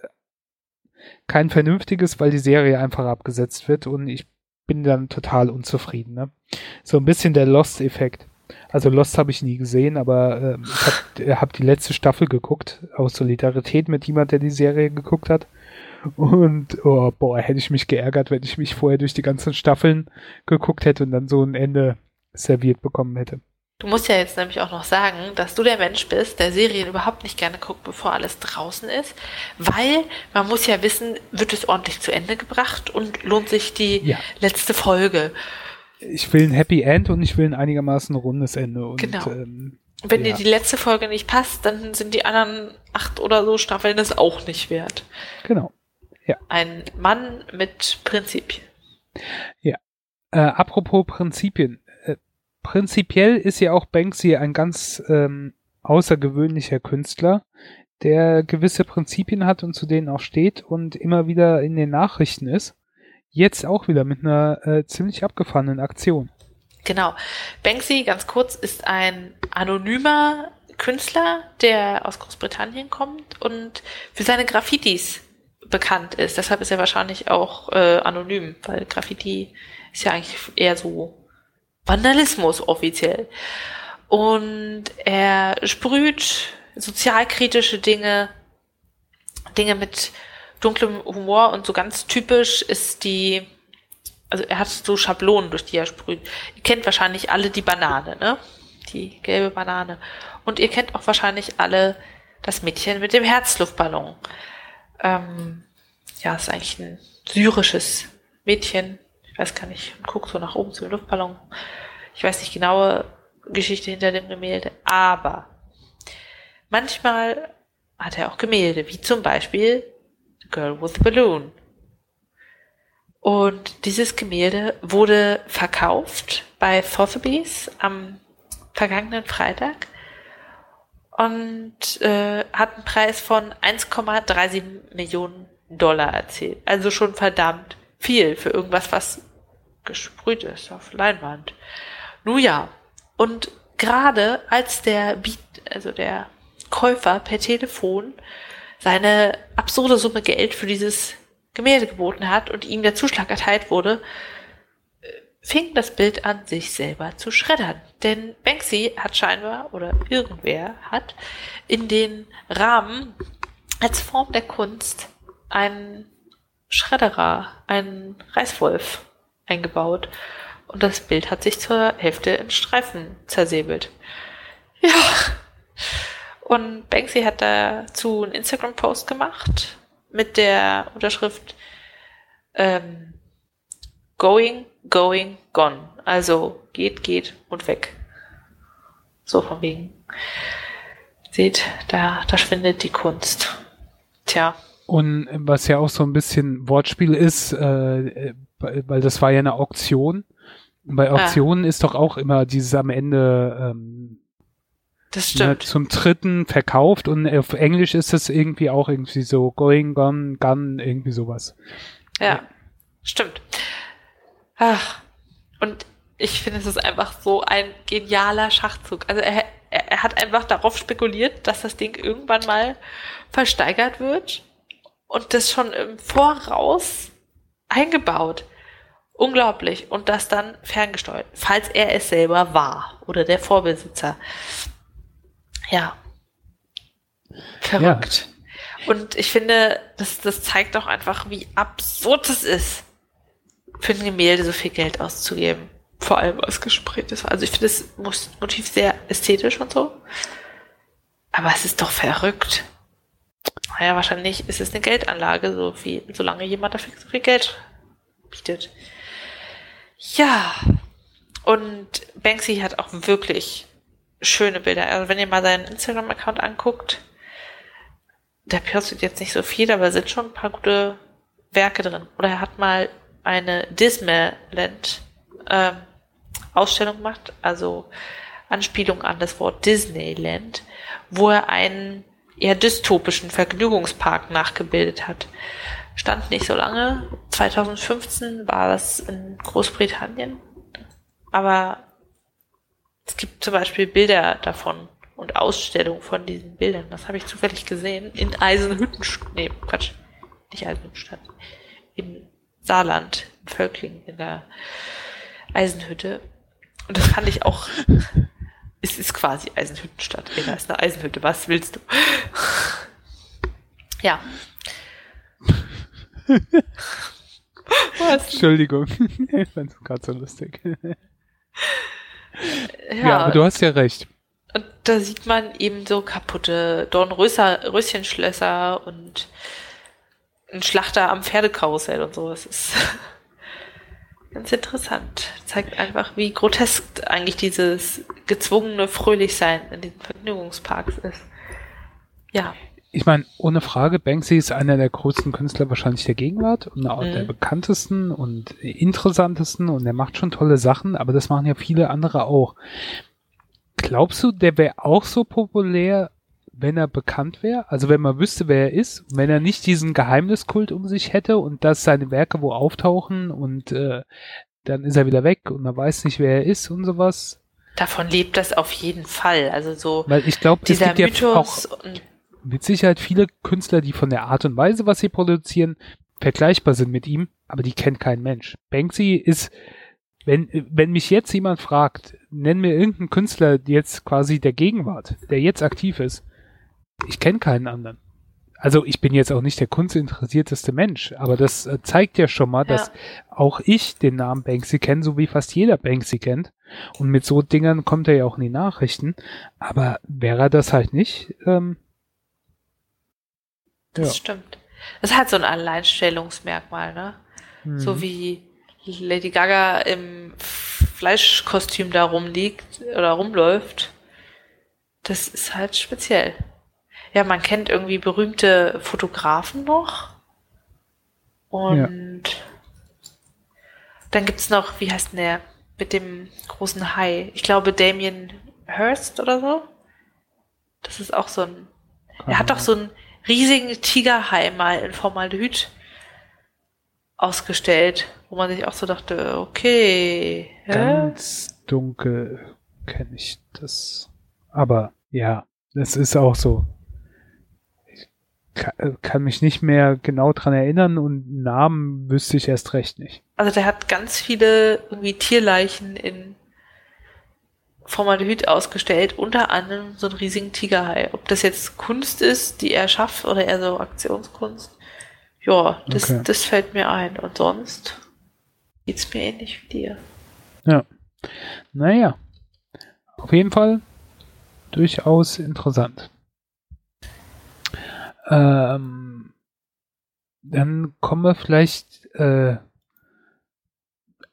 kein vernünftiges, weil die Serie einfach abgesetzt wird und ich bin dann total unzufrieden. Ne? So ein bisschen der Lost-Effekt. Also Lost habe ich nie gesehen, aber äh, ich habe hab die letzte Staffel geguckt, aus Solidarität mit jemand, der die Serie geguckt hat. Und oh, boah, hätte ich mich geärgert, wenn ich mich vorher durch die ganzen Staffeln geguckt hätte und dann so ein Ende serviert bekommen hätte. Du musst ja jetzt nämlich auch noch sagen, dass du der Mensch bist, der Serien überhaupt nicht gerne guckt, bevor alles draußen ist, weil man muss ja wissen, wird es ordentlich zu Ende gebracht und lohnt sich die ja. letzte Folge. Ich will ein Happy End und ich will ein einigermaßen rundes Ende. Und, genau. Ähm, Wenn ja. dir die letzte Folge nicht passt, dann sind die anderen acht oder so Staffeln es auch nicht wert. Genau. Ja. Ein Mann mit Prinzipien. Ja. Äh, apropos Prinzipien prinzipiell ist ja auch Banksy ein ganz ähm, außergewöhnlicher Künstler, der gewisse Prinzipien hat und zu denen auch steht und immer wieder in den Nachrichten ist. Jetzt auch wieder mit einer äh, ziemlich abgefahrenen Aktion. Genau. Banksy, ganz kurz, ist ein anonymer Künstler, der aus Großbritannien kommt und für seine Graffitis bekannt ist. Deshalb ist er wahrscheinlich auch äh, anonym, weil Graffiti ist ja eigentlich eher so Vandalismus offiziell. Und er sprüht sozialkritische Dinge, Dinge mit dunklem Humor und so ganz typisch ist die, also er hat so Schablonen, durch die er sprüht. Ihr kennt wahrscheinlich alle die Banane, ne? Die gelbe Banane. Und ihr kennt auch wahrscheinlich alle das Mädchen mit dem Herzluftballon. Ähm, ja, ist eigentlich ein syrisches Mädchen. Weiß gar nicht, und guckt so nach oben zum Luftballon. Ich weiß nicht genaue Geschichte hinter dem Gemälde, aber manchmal hat er auch Gemälde, wie zum Beispiel The Girl with the Balloon. Und dieses Gemälde wurde verkauft bei Sotheby's am vergangenen Freitag und äh, hat einen Preis von 1,37 Millionen Dollar erzielt. Also schon verdammt viel für irgendwas, was gesprüht ist auf Leinwand. Nun ja, und gerade als der Beat, also der Käufer per Telefon seine absurde Summe Geld für dieses Gemälde geboten hat und ihm der Zuschlag erteilt wurde, fing das Bild an, sich selber zu schreddern. Denn Banksy hat scheinbar, oder irgendwer hat, in den Rahmen als Form der Kunst einen Schredderer, einen Reißwolf eingebaut. Und das Bild hat sich zur Hälfte in Streifen zersäbelt. Ja. Und Banksy hat dazu einen Instagram-Post gemacht mit der Unterschrift ähm, Going, going, gone. Also geht, geht und weg. So von wegen. Seht, da, da schwindet die Kunst. Tja. Und was ja auch so ein bisschen Wortspiel ist, äh, weil das war ja eine Auktion. Und bei ah. Auktionen ah. ist doch auch immer dieses am Ende ähm, das ne, stimmt. Ne, zum dritten verkauft und auf Englisch ist es irgendwie auch irgendwie so going, gone, gun, irgendwie sowas. Ja, ja. stimmt. Ach, und ich finde, es ist einfach so ein genialer Schachzug. Also er, er, er hat einfach darauf spekuliert, dass das Ding irgendwann mal versteigert wird und das schon im Voraus eingebaut. Unglaublich. Und das dann ferngesteuert, falls er es selber war oder der Vorbesitzer. Ja. Verrückt. Ja. Und ich finde, das, das zeigt auch einfach, wie absurd es ist für ein Gemälde so viel Geld auszugeben. Vor allem als gesprayt ist. Also ich finde das Motiv sehr ästhetisch und so. Aber es ist doch verrückt. Naja, wahrscheinlich ist es eine Geldanlage, so viel, solange jemand dafür so viel Geld bietet. Ja. Und Banksy hat auch wirklich schöne Bilder. Also wenn ihr mal seinen Instagram-Account anguckt, der postet jetzt nicht so viel, aber sind schon ein paar gute Werke drin. Oder er hat mal eine Disneyland ähm, Ausstellung gemacht, also Anspielung an das Wort Disneyland, wo er einen eher dystopischen Vergnügungspark nachgebildet hat. Stand nicht so lange. 2015 war das in Großbritannien. Aber es gibt zum Beispiel Bilder davon und Ausstellungen von diesen Bildern. Das habe ich zufällig gesehen in Eisenhüttenstadt. Nee, Quatsch. Nicht Eisenhüttenstadt. In Saarland, in Völkling, in der Eisenhütte. Und das fand ich auch. Es ist quasi Eisenhüttenstadt. Ja, ist eine Eisenhütte. Was willst du? Ja. Was? Entschuldigung. Ich fand es gerade so lustig. Ja, ja, aber du hast ja recht. Und da sieht man eben so kaputte Dornröschenschlösser und ein Schlachter am Pferdekarussell und so. Das ist ganz interessant. Zeigt einfach, wie grotesk eigentlich dieses gezwungene Fröhlichsein in den Vergnügungsparks ist. Ja. Ich meine, ohne Frage, Banksy ist einer der größten Künstler wahrscheinlich der Gegenwart und auch mhm. der bekanntesten und interessantesten und er macht schon tolle Sachen, aber das machen ja viele andere auch. Glaubst du, der wäre auch so populär, wenn er bekannt wäre, also wenn man wüsste, wer er ist, wenn er nicht diesen Geheimniskult um sich hätte und dass seine Werke wo auftauchen und äh, dann ist er wieder weg und man weiß nicht, wer er ist und sowas. davon lebt das auf jeden Fall. Also so Weil ich glaube, es dieser gibt ja auch Mythos mit Sicherheit viele Künstler, die von der Art und Weise, was sie produzieren, vergleichbar sind mit ihm, aber die kennt kein Mensch. Banksy ist, wenn, wenn mich jetzt jemand fragt, nenn mir irgendeinen Künstler jetzt quasi der Gegenwart, der jetzt aktiv ist, ich kenne keinen anderen. Also ich bin jetzt auch nicht der kunstinteressierteste Mensch, aber das äh, zeigt ja schon mal, dass auch ich den Namen Banksy kenne, so wie fast jeder Banksy kennt. Und mit so Dingern kommt er ja auch in die Nachrichten. Aber wäre er das halt nicht, ähm, das Ja. stimmt. Das hat so ein Alleinstellungsmerkmal, ne? hm. So wie Lady Gaga im Fleischkostüm da rumliegt oder rumläuft. Das ist halt speziell. Ja, man kennt irgendwie berühmte Fotografen noch. Und dann gibt's noch, wie heißt denn der? Mit dem großen Hai. Ich glaube Damien Hirst oder so. Das ist auch so ein. Er hat doch so einen riesigen Tigerhai mal in Formaldehyd ausgestellt, wo man sich auch so dachte, okay, hä? Ganz dunkel kenne ich das. Aber ja, das ist auch so. Kann, kann mich nicht mehr genau dran erinnern und Namen wüsste ich erst recht nicht. also der hat ganz viele irgendwie Tierleichen in Formaldehyd ausgestellt, unter anderem so einen riesigen Tigerhai. Ob das jetzt Kunst ist, die er schafft, oder eher so Aktionskunst, ja, das, Okay. das fällt mir ein. Und sonst geht's mir ähnlich wie dir. Ja. Naja. Auf jeden Fall durchaus interessant. Ähm, dann kommen wir vielleicht äh,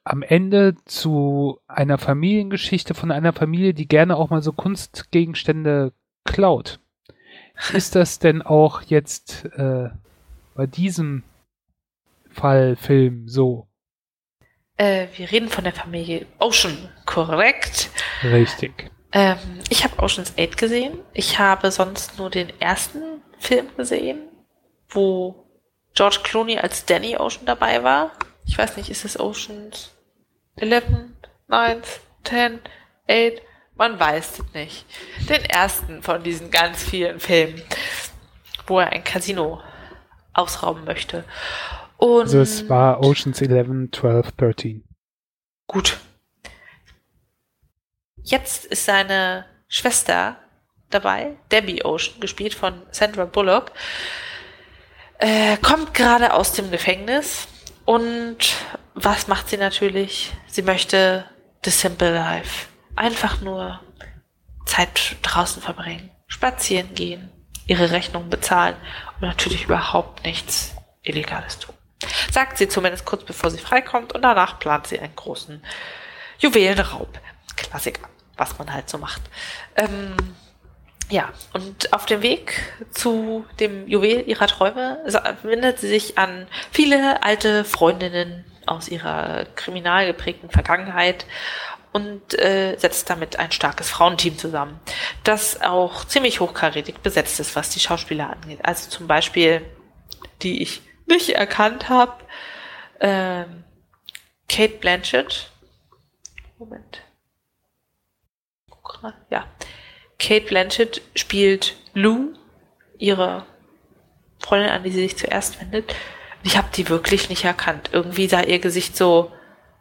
am Ende zu einer Familiengeschichte von einer Familie, die gerne auch mal so Kunstgegenstände klaut. Ist das denn auch jetzt äh, bei diesem Fall Film so? Äh, wir reden von der Familie Ocean, korrekt. Richtig. Ähm, ich habe Ocean's 8 gesehen. Ich habe sonst nur den ersten Film gesehen, wo George Clooney als Danny Ocean dabei war. Ich weiß nicht, ist es Ocean's 11, 9, 10, 8? Man weiß es nicht. Den ersten von diesen ganz vielen Filmen, wo er ein Casino ausrauben möchte. Und Also es war Oceans 11, 12, 13. Gut. Jetzt ist seine Schwester dabei, Debbie Ocean, gespielt von Sandra Bullock, äh, kommt gerade aus dem Gefängnis und was macht sie natürlich? Sie möchte the simple life. Einfach nur Zeit draußen verbringen, spazieren gehen, ihre Rechnung bezahlen und natürlich überhaupt nichts Illegales tun. Sagt sie zumindest kurz bevor sie freikommt und danach plant sie einen großen Juwelenraub. Klassiker, was man halt so macht. Ähm, ja, und auf dem Weg zu dem Juwel ihrer Träume wendet sie sich an viele alte Freundinnen aus ihrer kriminal geprägten Vergangenheit und äh, setzt damit ein starkes Frauenteam zusammen, das auch ziemlich hochkarätig besetzt ist, was die Schauspieler angeht. Also zum Beispiel, die ich nicht erkannt habe, ähm, Kate Blanchett. Moment. Ja. Kate Blanchett spielt Lou, ihre Freundin, an die sie sich zuerst wendet. Ich habe die wirklich nicht erkannt. Irgendwie sah ihr Gesicht so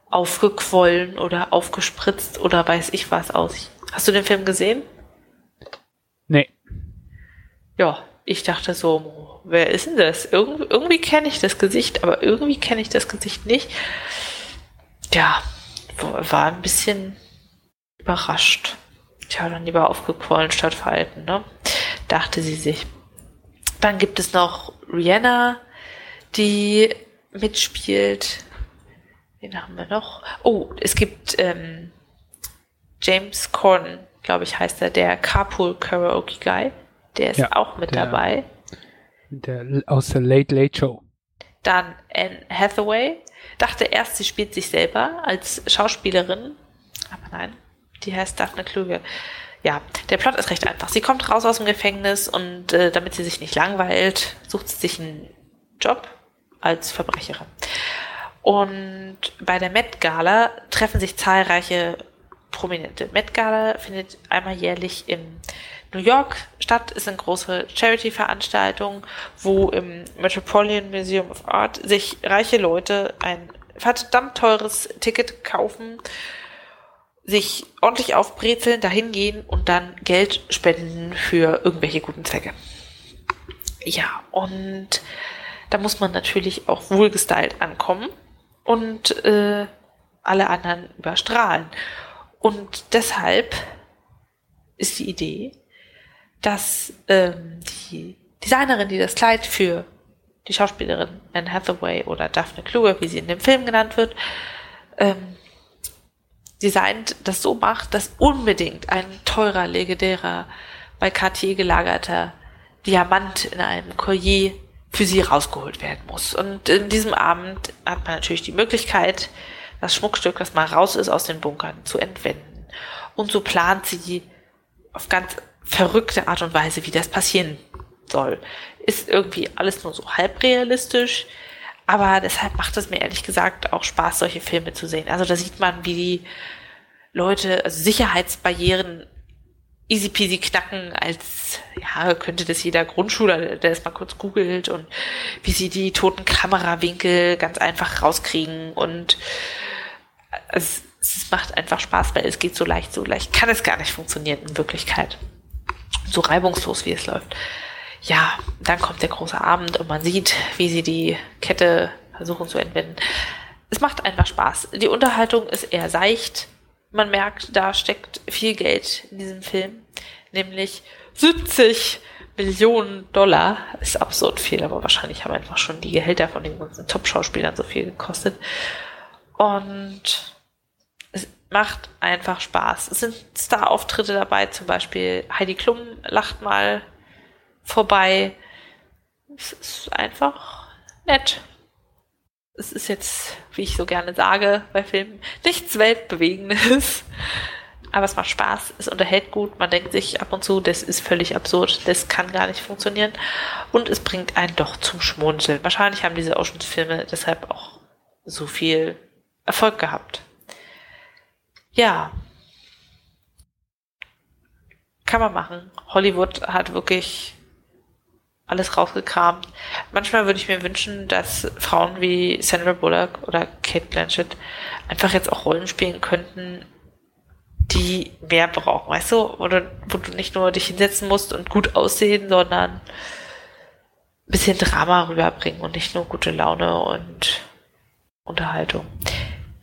aufgequollen oder aufgespritzt oder weiß ich was aus. Hast du den Film gesehen? Nee. Ja, ich dachte so, wer ist denn das? Irgend, irgendwie kenne ich das Gesicht, aber irgendwie kenne ich das Gesicht nicht. Ja, war ein bisschen überrascht. Tja, dann lieber aufgequollen statt verhalten, ne? Dachte sie sich. Dann gibt es noch Rihanna, die mitspielt. Wen haben wir noch? Oh, es gibt ähm, James Corden, glaube ich, heißt er, der Carpool Karaoke Guy. Der ist Ja, auch mit der- dabei. Der, aus der Late Late Show. Dann Anne Hathaway. Dachte erst, sie spielt sich selber als Schauspielerin. Aber nein, die heißt Daphne Kluge. Ja, der Plot ist recht einfach. Sie kommt raus aus dem Gefängnis und äh, damit sie sich nicht langweilt, sucht sie sich einen Job als Verbrecherin. Und bei der Met Gala treffen sich zahlreiche prominente. Met Gala findet einmal jährlich in New York statt, ist eine große Charity-Veranstaltung, wo im Metropolitan Museum of Art sich reiche Leute ein verdammt teures Ticket kaufen, sich ordentlich aufbrezeln, dahin gehen und dann Geld spenden für irgendwelche guten Zwecke. Ja, und da muss man natürlich auch wohlgestylt ankommen und äh, alle anderen überstrahlen. Und deshalb ist die Idee, dass ähm, die Designerin, die das Kleid für die Schauspielerin Anne Hathaway oder Daphne Kluge, wie sie in dem Film genannt wird, ähm, designt, das so macht, dass unbedingt ein teurer, legendärer, bei Cartier gelagerter Diamant in einem Collier für sie rausgeholt werden muss. Und in diesem Abend hat man natürlich die Möglichkeit, das Schmuckstück, das mal raus ist aus den Bunkern, zu entwenden. Und so plant sie auf ganz verrückte Art und Weise, wie das passieren soll. Ist irgendwie alles nur so halb realistisch, aber deshalb macht es mir ehrlich gesagt auch Spaß, solche Filme zu sehen. Also da sieht man, wie die Leute also Sicherheitsbarrieren easy peasy knacken, als ja, könnte das jeder Grundschüler, der es mal kurz googelt und wie sie die toten Kamerawinkel ganz einfach rauskriegen und es, es macht einfach Spaß, weil es geht so leicht, so leicht kann es gar nicht funktionieren in Wirklichkeit. So reibungslos, wie es läuft. Ja, dann kommt der große Abend und man sieht, wie sie die Kette versuchen zu entwenden. Es macht einfach Spaß. Die Unterhaltung ist eher seicht, man merkt, da steckt viel Geld in diesem Film, nämlich 70 Millionen Dollar. Ist absurd viel, aber wahrscheinlich haben einfach schon die Gehälter von den ganzen Top-Schauspielern so viel gekostet. Und es macht einfach Spaß. Es sind Star-Auftritte dabei, zum Beispiel Heidi Klum lacht mal vorbei. Es ist einfach nett es ist jetzt, wie ich so gerne sage, bei Filmen nichts Weltbewegendes. Aber es macht Spaß, es unterhält gut, man denkt sich ab und zu, das ist völlig absurd, das kann gar nicht funktionieren. Und es bringt einen doch zum Schmunzeln. Wahrscheinlich haben diese Oceans-Filme deshalb auch so viel Erfolg gehabt. Ja. Kann man machen. Hollywood hat wirklich alles rausgekramt. Manchmal würde ich mir wünschen, dass Frauen wie Sandra Bullock oder Kate Blanchett einfach jetzt auch Rollen spielen könnten, die mehr brauchen, weißt du? Oder wo du nicht nur dich hinsetzen musst und gut aussehen, sondern ein bisschen Drama rüberbringen und nicht nur gute Laune und Unterhaltung.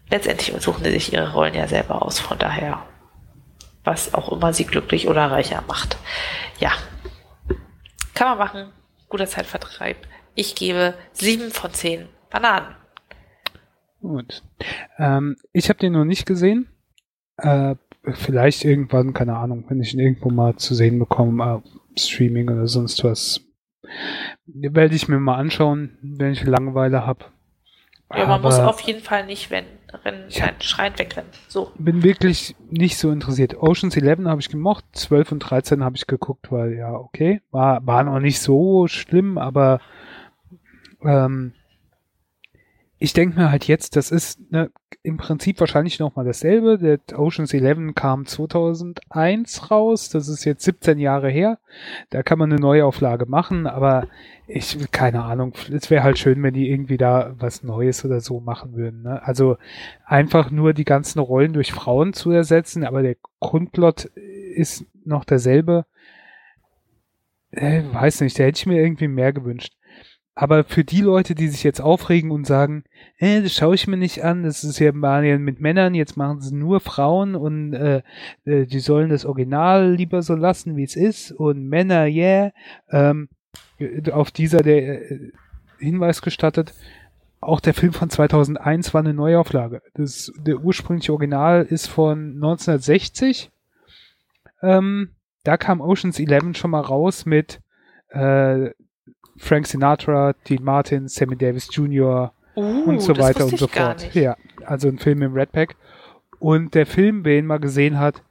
Letztendlich suchen sie sich ihre Rollen ja selber aus, von daher, was auch immer sie glücklich oder reicher macht. Ja, kann man machen. Guter Zeitvertreib. Ich gebe sieben von zehn Bananen. Gut. Ähm, ich habe den noch nicht gesehen. Äh, vielleicht irgendwann, keine Ahnung, wenn ich ihn irgendwo mal zu sehen bekomme, äh, Streaming oder sonst was. Werde ich mir mal anschauen, wenn ich Langeweile habe. Ja, man muss auf jeden Fall nicht wenn, rennen, ja, schreiend wegrennen. So. Bin wirklich nicht so interessiert. Oceans 11 habe ich gemocht, 12 und 13 habe ich geguckt, weil ja, okay, war, war noch nicht so schlimm, aber ähm, ich denke mir halt jetzt, das ist ne, im Prinzip wahrscheinlich nochmal dasselbe. Der Oceans 11 kam 2001 raus, das ist jetzt 17 Jahre her. Da kann man eine Neuauflage machen, aber ich, keine Ahnung, es wäre halt schön, wenn die irgendwie da was Neues oder so machen würden. Ne? Also einfach nur die ganzen Rollen durch Frauen zu ersetzen, aber der Grundplot ist noch derselbe. Äh, weiß nicht, da hätte ich mir irgendwie mehr gewünscht. Aber für die Leute, die sich jetzt aufregen und sagen, äh, das schaue ich mir nicht an, das ist ja mal mit Männern, jetzt machen sie nur Frauen und äh, äh, die sollen das Original lieber so lassen, wie es ist und Männer, yeah, ähm, auf dieser der äh, Hinweis gestattet, auch der Film von 2001 war eine Neuauflage. Das, der ursprüngliche Original ist von 1960. Ähm, da kam Oceans 11 schon mal raus mit äh, Frank Sinatra, Dean Martin, Sammy Davis Jr. Uh, und so weiter und so fort. Ja, also ein Film im Red Pack. Und der Film, wer ihn mal gesehen hat,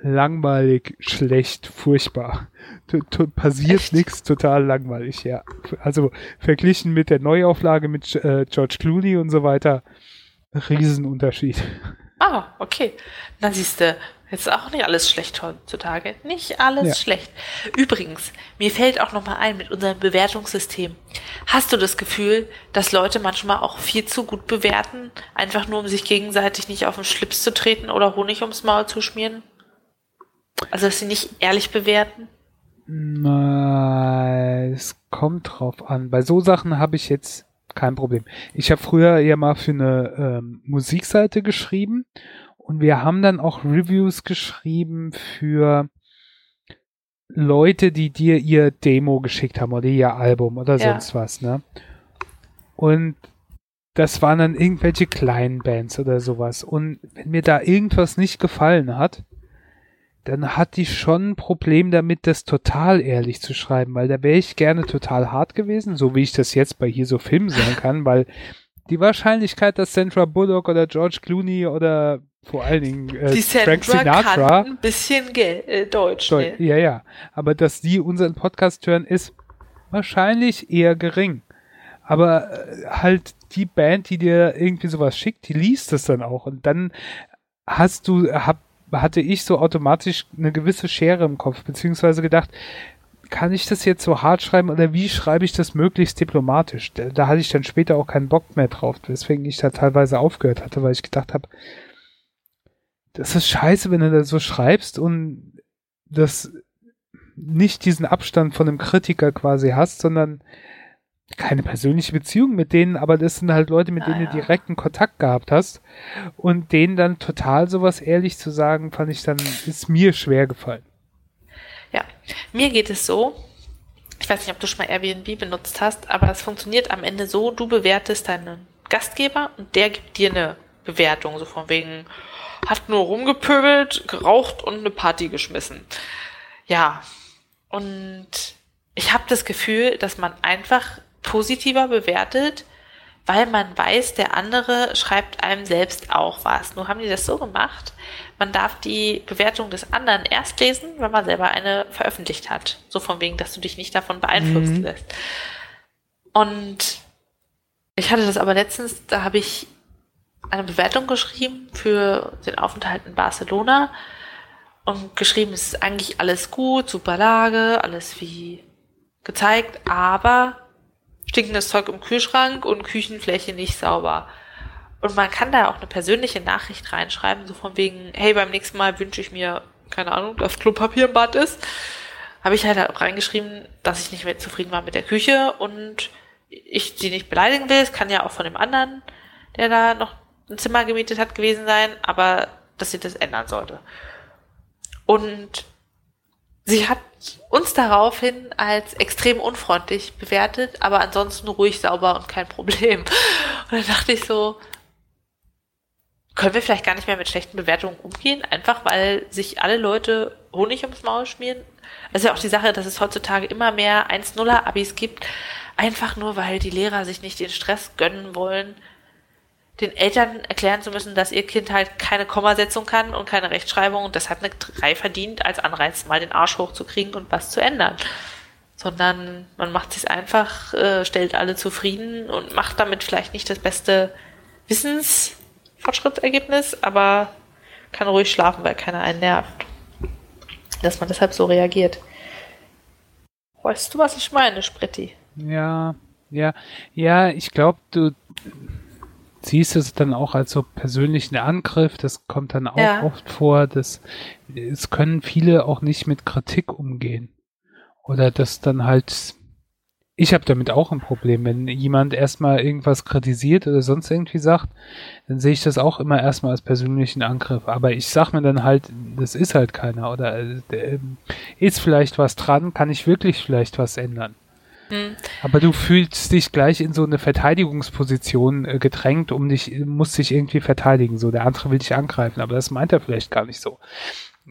langweilig, schlecht, furchtbar. T passiert nichts, total langweilig, ja. Also verglichen mit der Neuauflage mit äh, George Clooney und so weiter, Riesenunterschied. Ah, okay. Dann siehst du, jetzt ist auch nicht alles schlecht heutzutage. Nicht alles Ja. schlecht. Übrigens, mir fällt auch noch mal ein mit unserem Bewertungssystem. Hast du das Gefühl, dass Leute manchmal auch viel zu gut bewerten, einfach nur um sich gegenseitig nicht auf den Schlips zu treten oder Honig ums Maul zu schmieren? Also, dass sie nicht ehrlich bewerten? Na, es kommt drauf an. Bei so Sachen habe ich jetzt kein Problem. Ich habe früher ja mal für eine ähm, Musikseite geschrieben und wir haben dann auch Reviews geschrieben für Leute, die dir ihr Demo geschickt haben oder ihr Album oder Ja. sonst was, ne? Und das waren dann irgendwelche kleinen Bands oder sowas. Und wenn mir da irgendwas nicht gefallen hat, dann hatte ich schon ein Problem damit, das total ehrlich zu schreiben, weil da wäre ich gerne total hart gewesen, so wie ich das jetzt bei hier so Filmen sagen kann, weil die Wahrscheinlichkeit, dass Sandra Bullock oder George Clooney oder vor allen Dingen äh, Die Frank Sandra Sinatra, kann ein bisschen Gel äh, Deutsch. Deu- Ne? ja, ja, aber dass die unseren Podcast hören, ist wahrscheinlich eher gering. Aber äh, halt die Band, die dir irgendwie sowas schickt, die liest es dann auch und dann hast du, hab, hatte ich so automatisch eine gewisse Schere im Kopf, beziehungsweise gedacht, kann ich das jetzt so hart schreiben oder wie schreibe ich das möglichst diplomatisch? Da, da hatte ich dann später auch keinen Bock mehr drauf, weswegen ich da teilweise aufgehört hatte, weil ich gedacht habe, das ist scheiße, wenn du da so schreibst und das nicht diesen Abstand von einem Kritiker quasi hast, sondern keine persönliche Beziehung mit denen, aber das sind halt Leute, mit Ah, denen ja. du direkten Kontakt gehabt hast. Und denen dann total sowas ehrlich zu sagen, fand ich dann, ist mir schwer gefallen. Ja, mir geht es so, ich weiß nicht, ob du schon mal Airbnb benutzt hast, aber es funktioniert am Ende so, du bewertest deinen Gastgeber und der gibt dir eine Bewertung, so von wegen, hat nur rumgepöbelt, geraucht und eine Party geschmissen. Ja, und ich habe das Gefühl, dass man einfach positiver bewertet, weil man weiß, der andere schreibt einem selbst auch was. Nur haben die das so gemacht, man darf die Bewertung des anderen erst lesen, wenn man selber eine veröffentlicht hat. So von wegen, dass du dich nicht davon beeinflussen Mhm. lässt. Und ich hatte das aber letztens, da habe ich eine Bewertung geschrieben für den Aufenthalt in Barcelona und geschrieben, es ist eigentlich alles gut, super Lage, alles wie gezeigt, aber stinkendes Zeug im Kühlschrank und Küchenfläche nicht sauber. Und man kann da auch eine persönliche Nachricht reinschreiben, so von wegen, hey, beim nächsten Mal wünsche ich mir, keine Ahnung, dass Klopapier im Bad ist. Habe ich halt auch reingeschrieben, dass ich nicht mehr zufrieden war mit der Küche und ich sie nicht beleidigen will. Es kann ja auch von dem anderen, der da noch ein Zimmer gemietet hat, gewesen sein, aber dass sie das ändern sollte. Und sie hat uns daraufhin als extrem unfreundlich bewertet, aber ansonsten ruhig, sauber und kein Problem. Und dann dachte ich so, können wir vielleicht gar nicht mehr mit schlechten Bewertungen umgehen, einfach weil sich alle Leute Honig ums Maul schmieren? Das ist ja auch die Sache, dass es heutzutage immer mehr 1-0er-Abis gibt, einfach nur weil die Lehrer sich nicht den Stress gönnen wollen, den Eltern erklären zu müssen, dass ihr Kind halt keine Kommasetzung kann und keine Rechtschreibung und deshalb eine 3 verdient, als Anreiz mal den Arsch hochzukriegen und was zu ändern. Sondern man macht sich einfach, äh, stellt alle zufrieden und macht damit vielleicht nicht das beste Wissensfortschrittsergebnis, aber kann ruhig schlafen, weil keiner einen nervt. Dass man deshalb so reagiert. Weißt du, was ich meine, Spritti? Ja, ja, ja, ich glaube, du siehst es dann auch als so persönlichen Angriff. Das kommt dann auch Ja. oft vor, dass es können viele auch nicht mit Kritik umgehen. Oder dass dann halt, ich habe damit auch ein Problem, wenn jemand erstmal irgendwas kritisiert oder sonst irgendwie sagt, dann sehe ich das auch immer erstmal als persönlichen Angriff. Aber ich sag mir dann halt, das ist halt keiner oder äh, äh, ist vielleicht was dran, kann ich wirklich vielleicht was ändern. Hm. Aber du fühlst dich gleich in so eine Verteidigungsposition äh, gedrängt, um dich, musst dich irgendwie verteidigen. So, der andere will dich angreifen, aber das meint er vielleicht gar nicht so.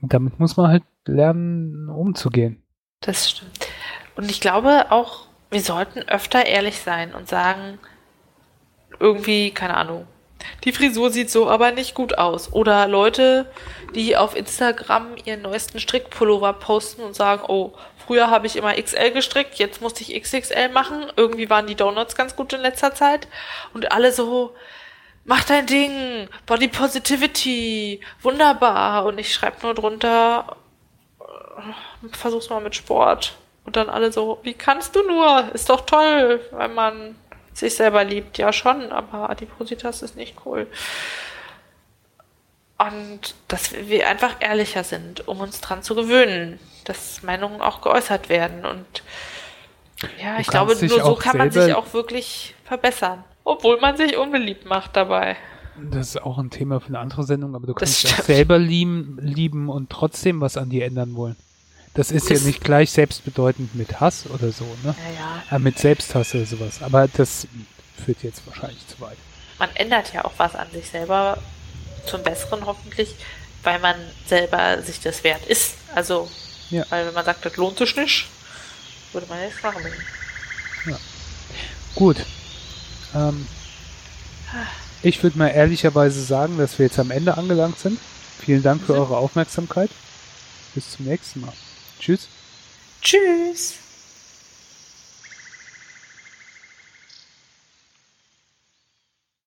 Und damit muss man halt lernen, umzugehen. Das stimmt. Und ich glaube auch, wir sollten öfter ehrlich sein und sagen, irgendwie, keine Ahnung, die Frisur sieht so aber nicht gut aus. Oder Leute, die auf Instagram ihren neuesten Strickpullover posten und sagen, oh, früher habe ich immer XL gestrickt, jetzt musste ich XXL machen. Irgendwie waren die Donuts ganz gut in letzter Zeit. Und alle so mach dein Ding, Body Positivity, wunderbar. Und ich schreibe nur drunter, versuch's mal mit Sport. Und dann alle so, wie kannst du nur? Ist doch toll, wenn man sich selber liebt. Ja schon, aber Adipositas ist nicht cool. Und dass wir einfach ehrlicher sind, um uns dran zu gewöhnen, dass Meinungen auch geäußert werden. Und ja, Du ich glaube, nur so kann man sich auch wirklich verbessern. Obwohl man sich unbeliebt macht dabei. Das ist auch ein Thema für eine andere Sendung, aber du kannst dich selber lieben, lieben und trotzdem was an dir ändern wollen. Das ist ja Ist- nicht gleich selbstbedeutend mit Hass oder so, ne? Naja, Äh, mit Selbsthass oder sowas. Aber das führt jetzt wahrscheinlich zu weit. man ändert ja auch was an sich selber zum Besseren hoffentlich, weil man selber sich das wert ist. Also, Ja. weil wenn man sagt, das lohnt sich nicht, würde man nichts machen. Gut. Ähm, ich würde mal ehrlicherweise sagen, dass wir jetzt am Ende angelangt sind. Vielen Dank für Mhm. eure Aufmerksamkeit. Bis zum nächsten Mal. Tschüss. Tschüss!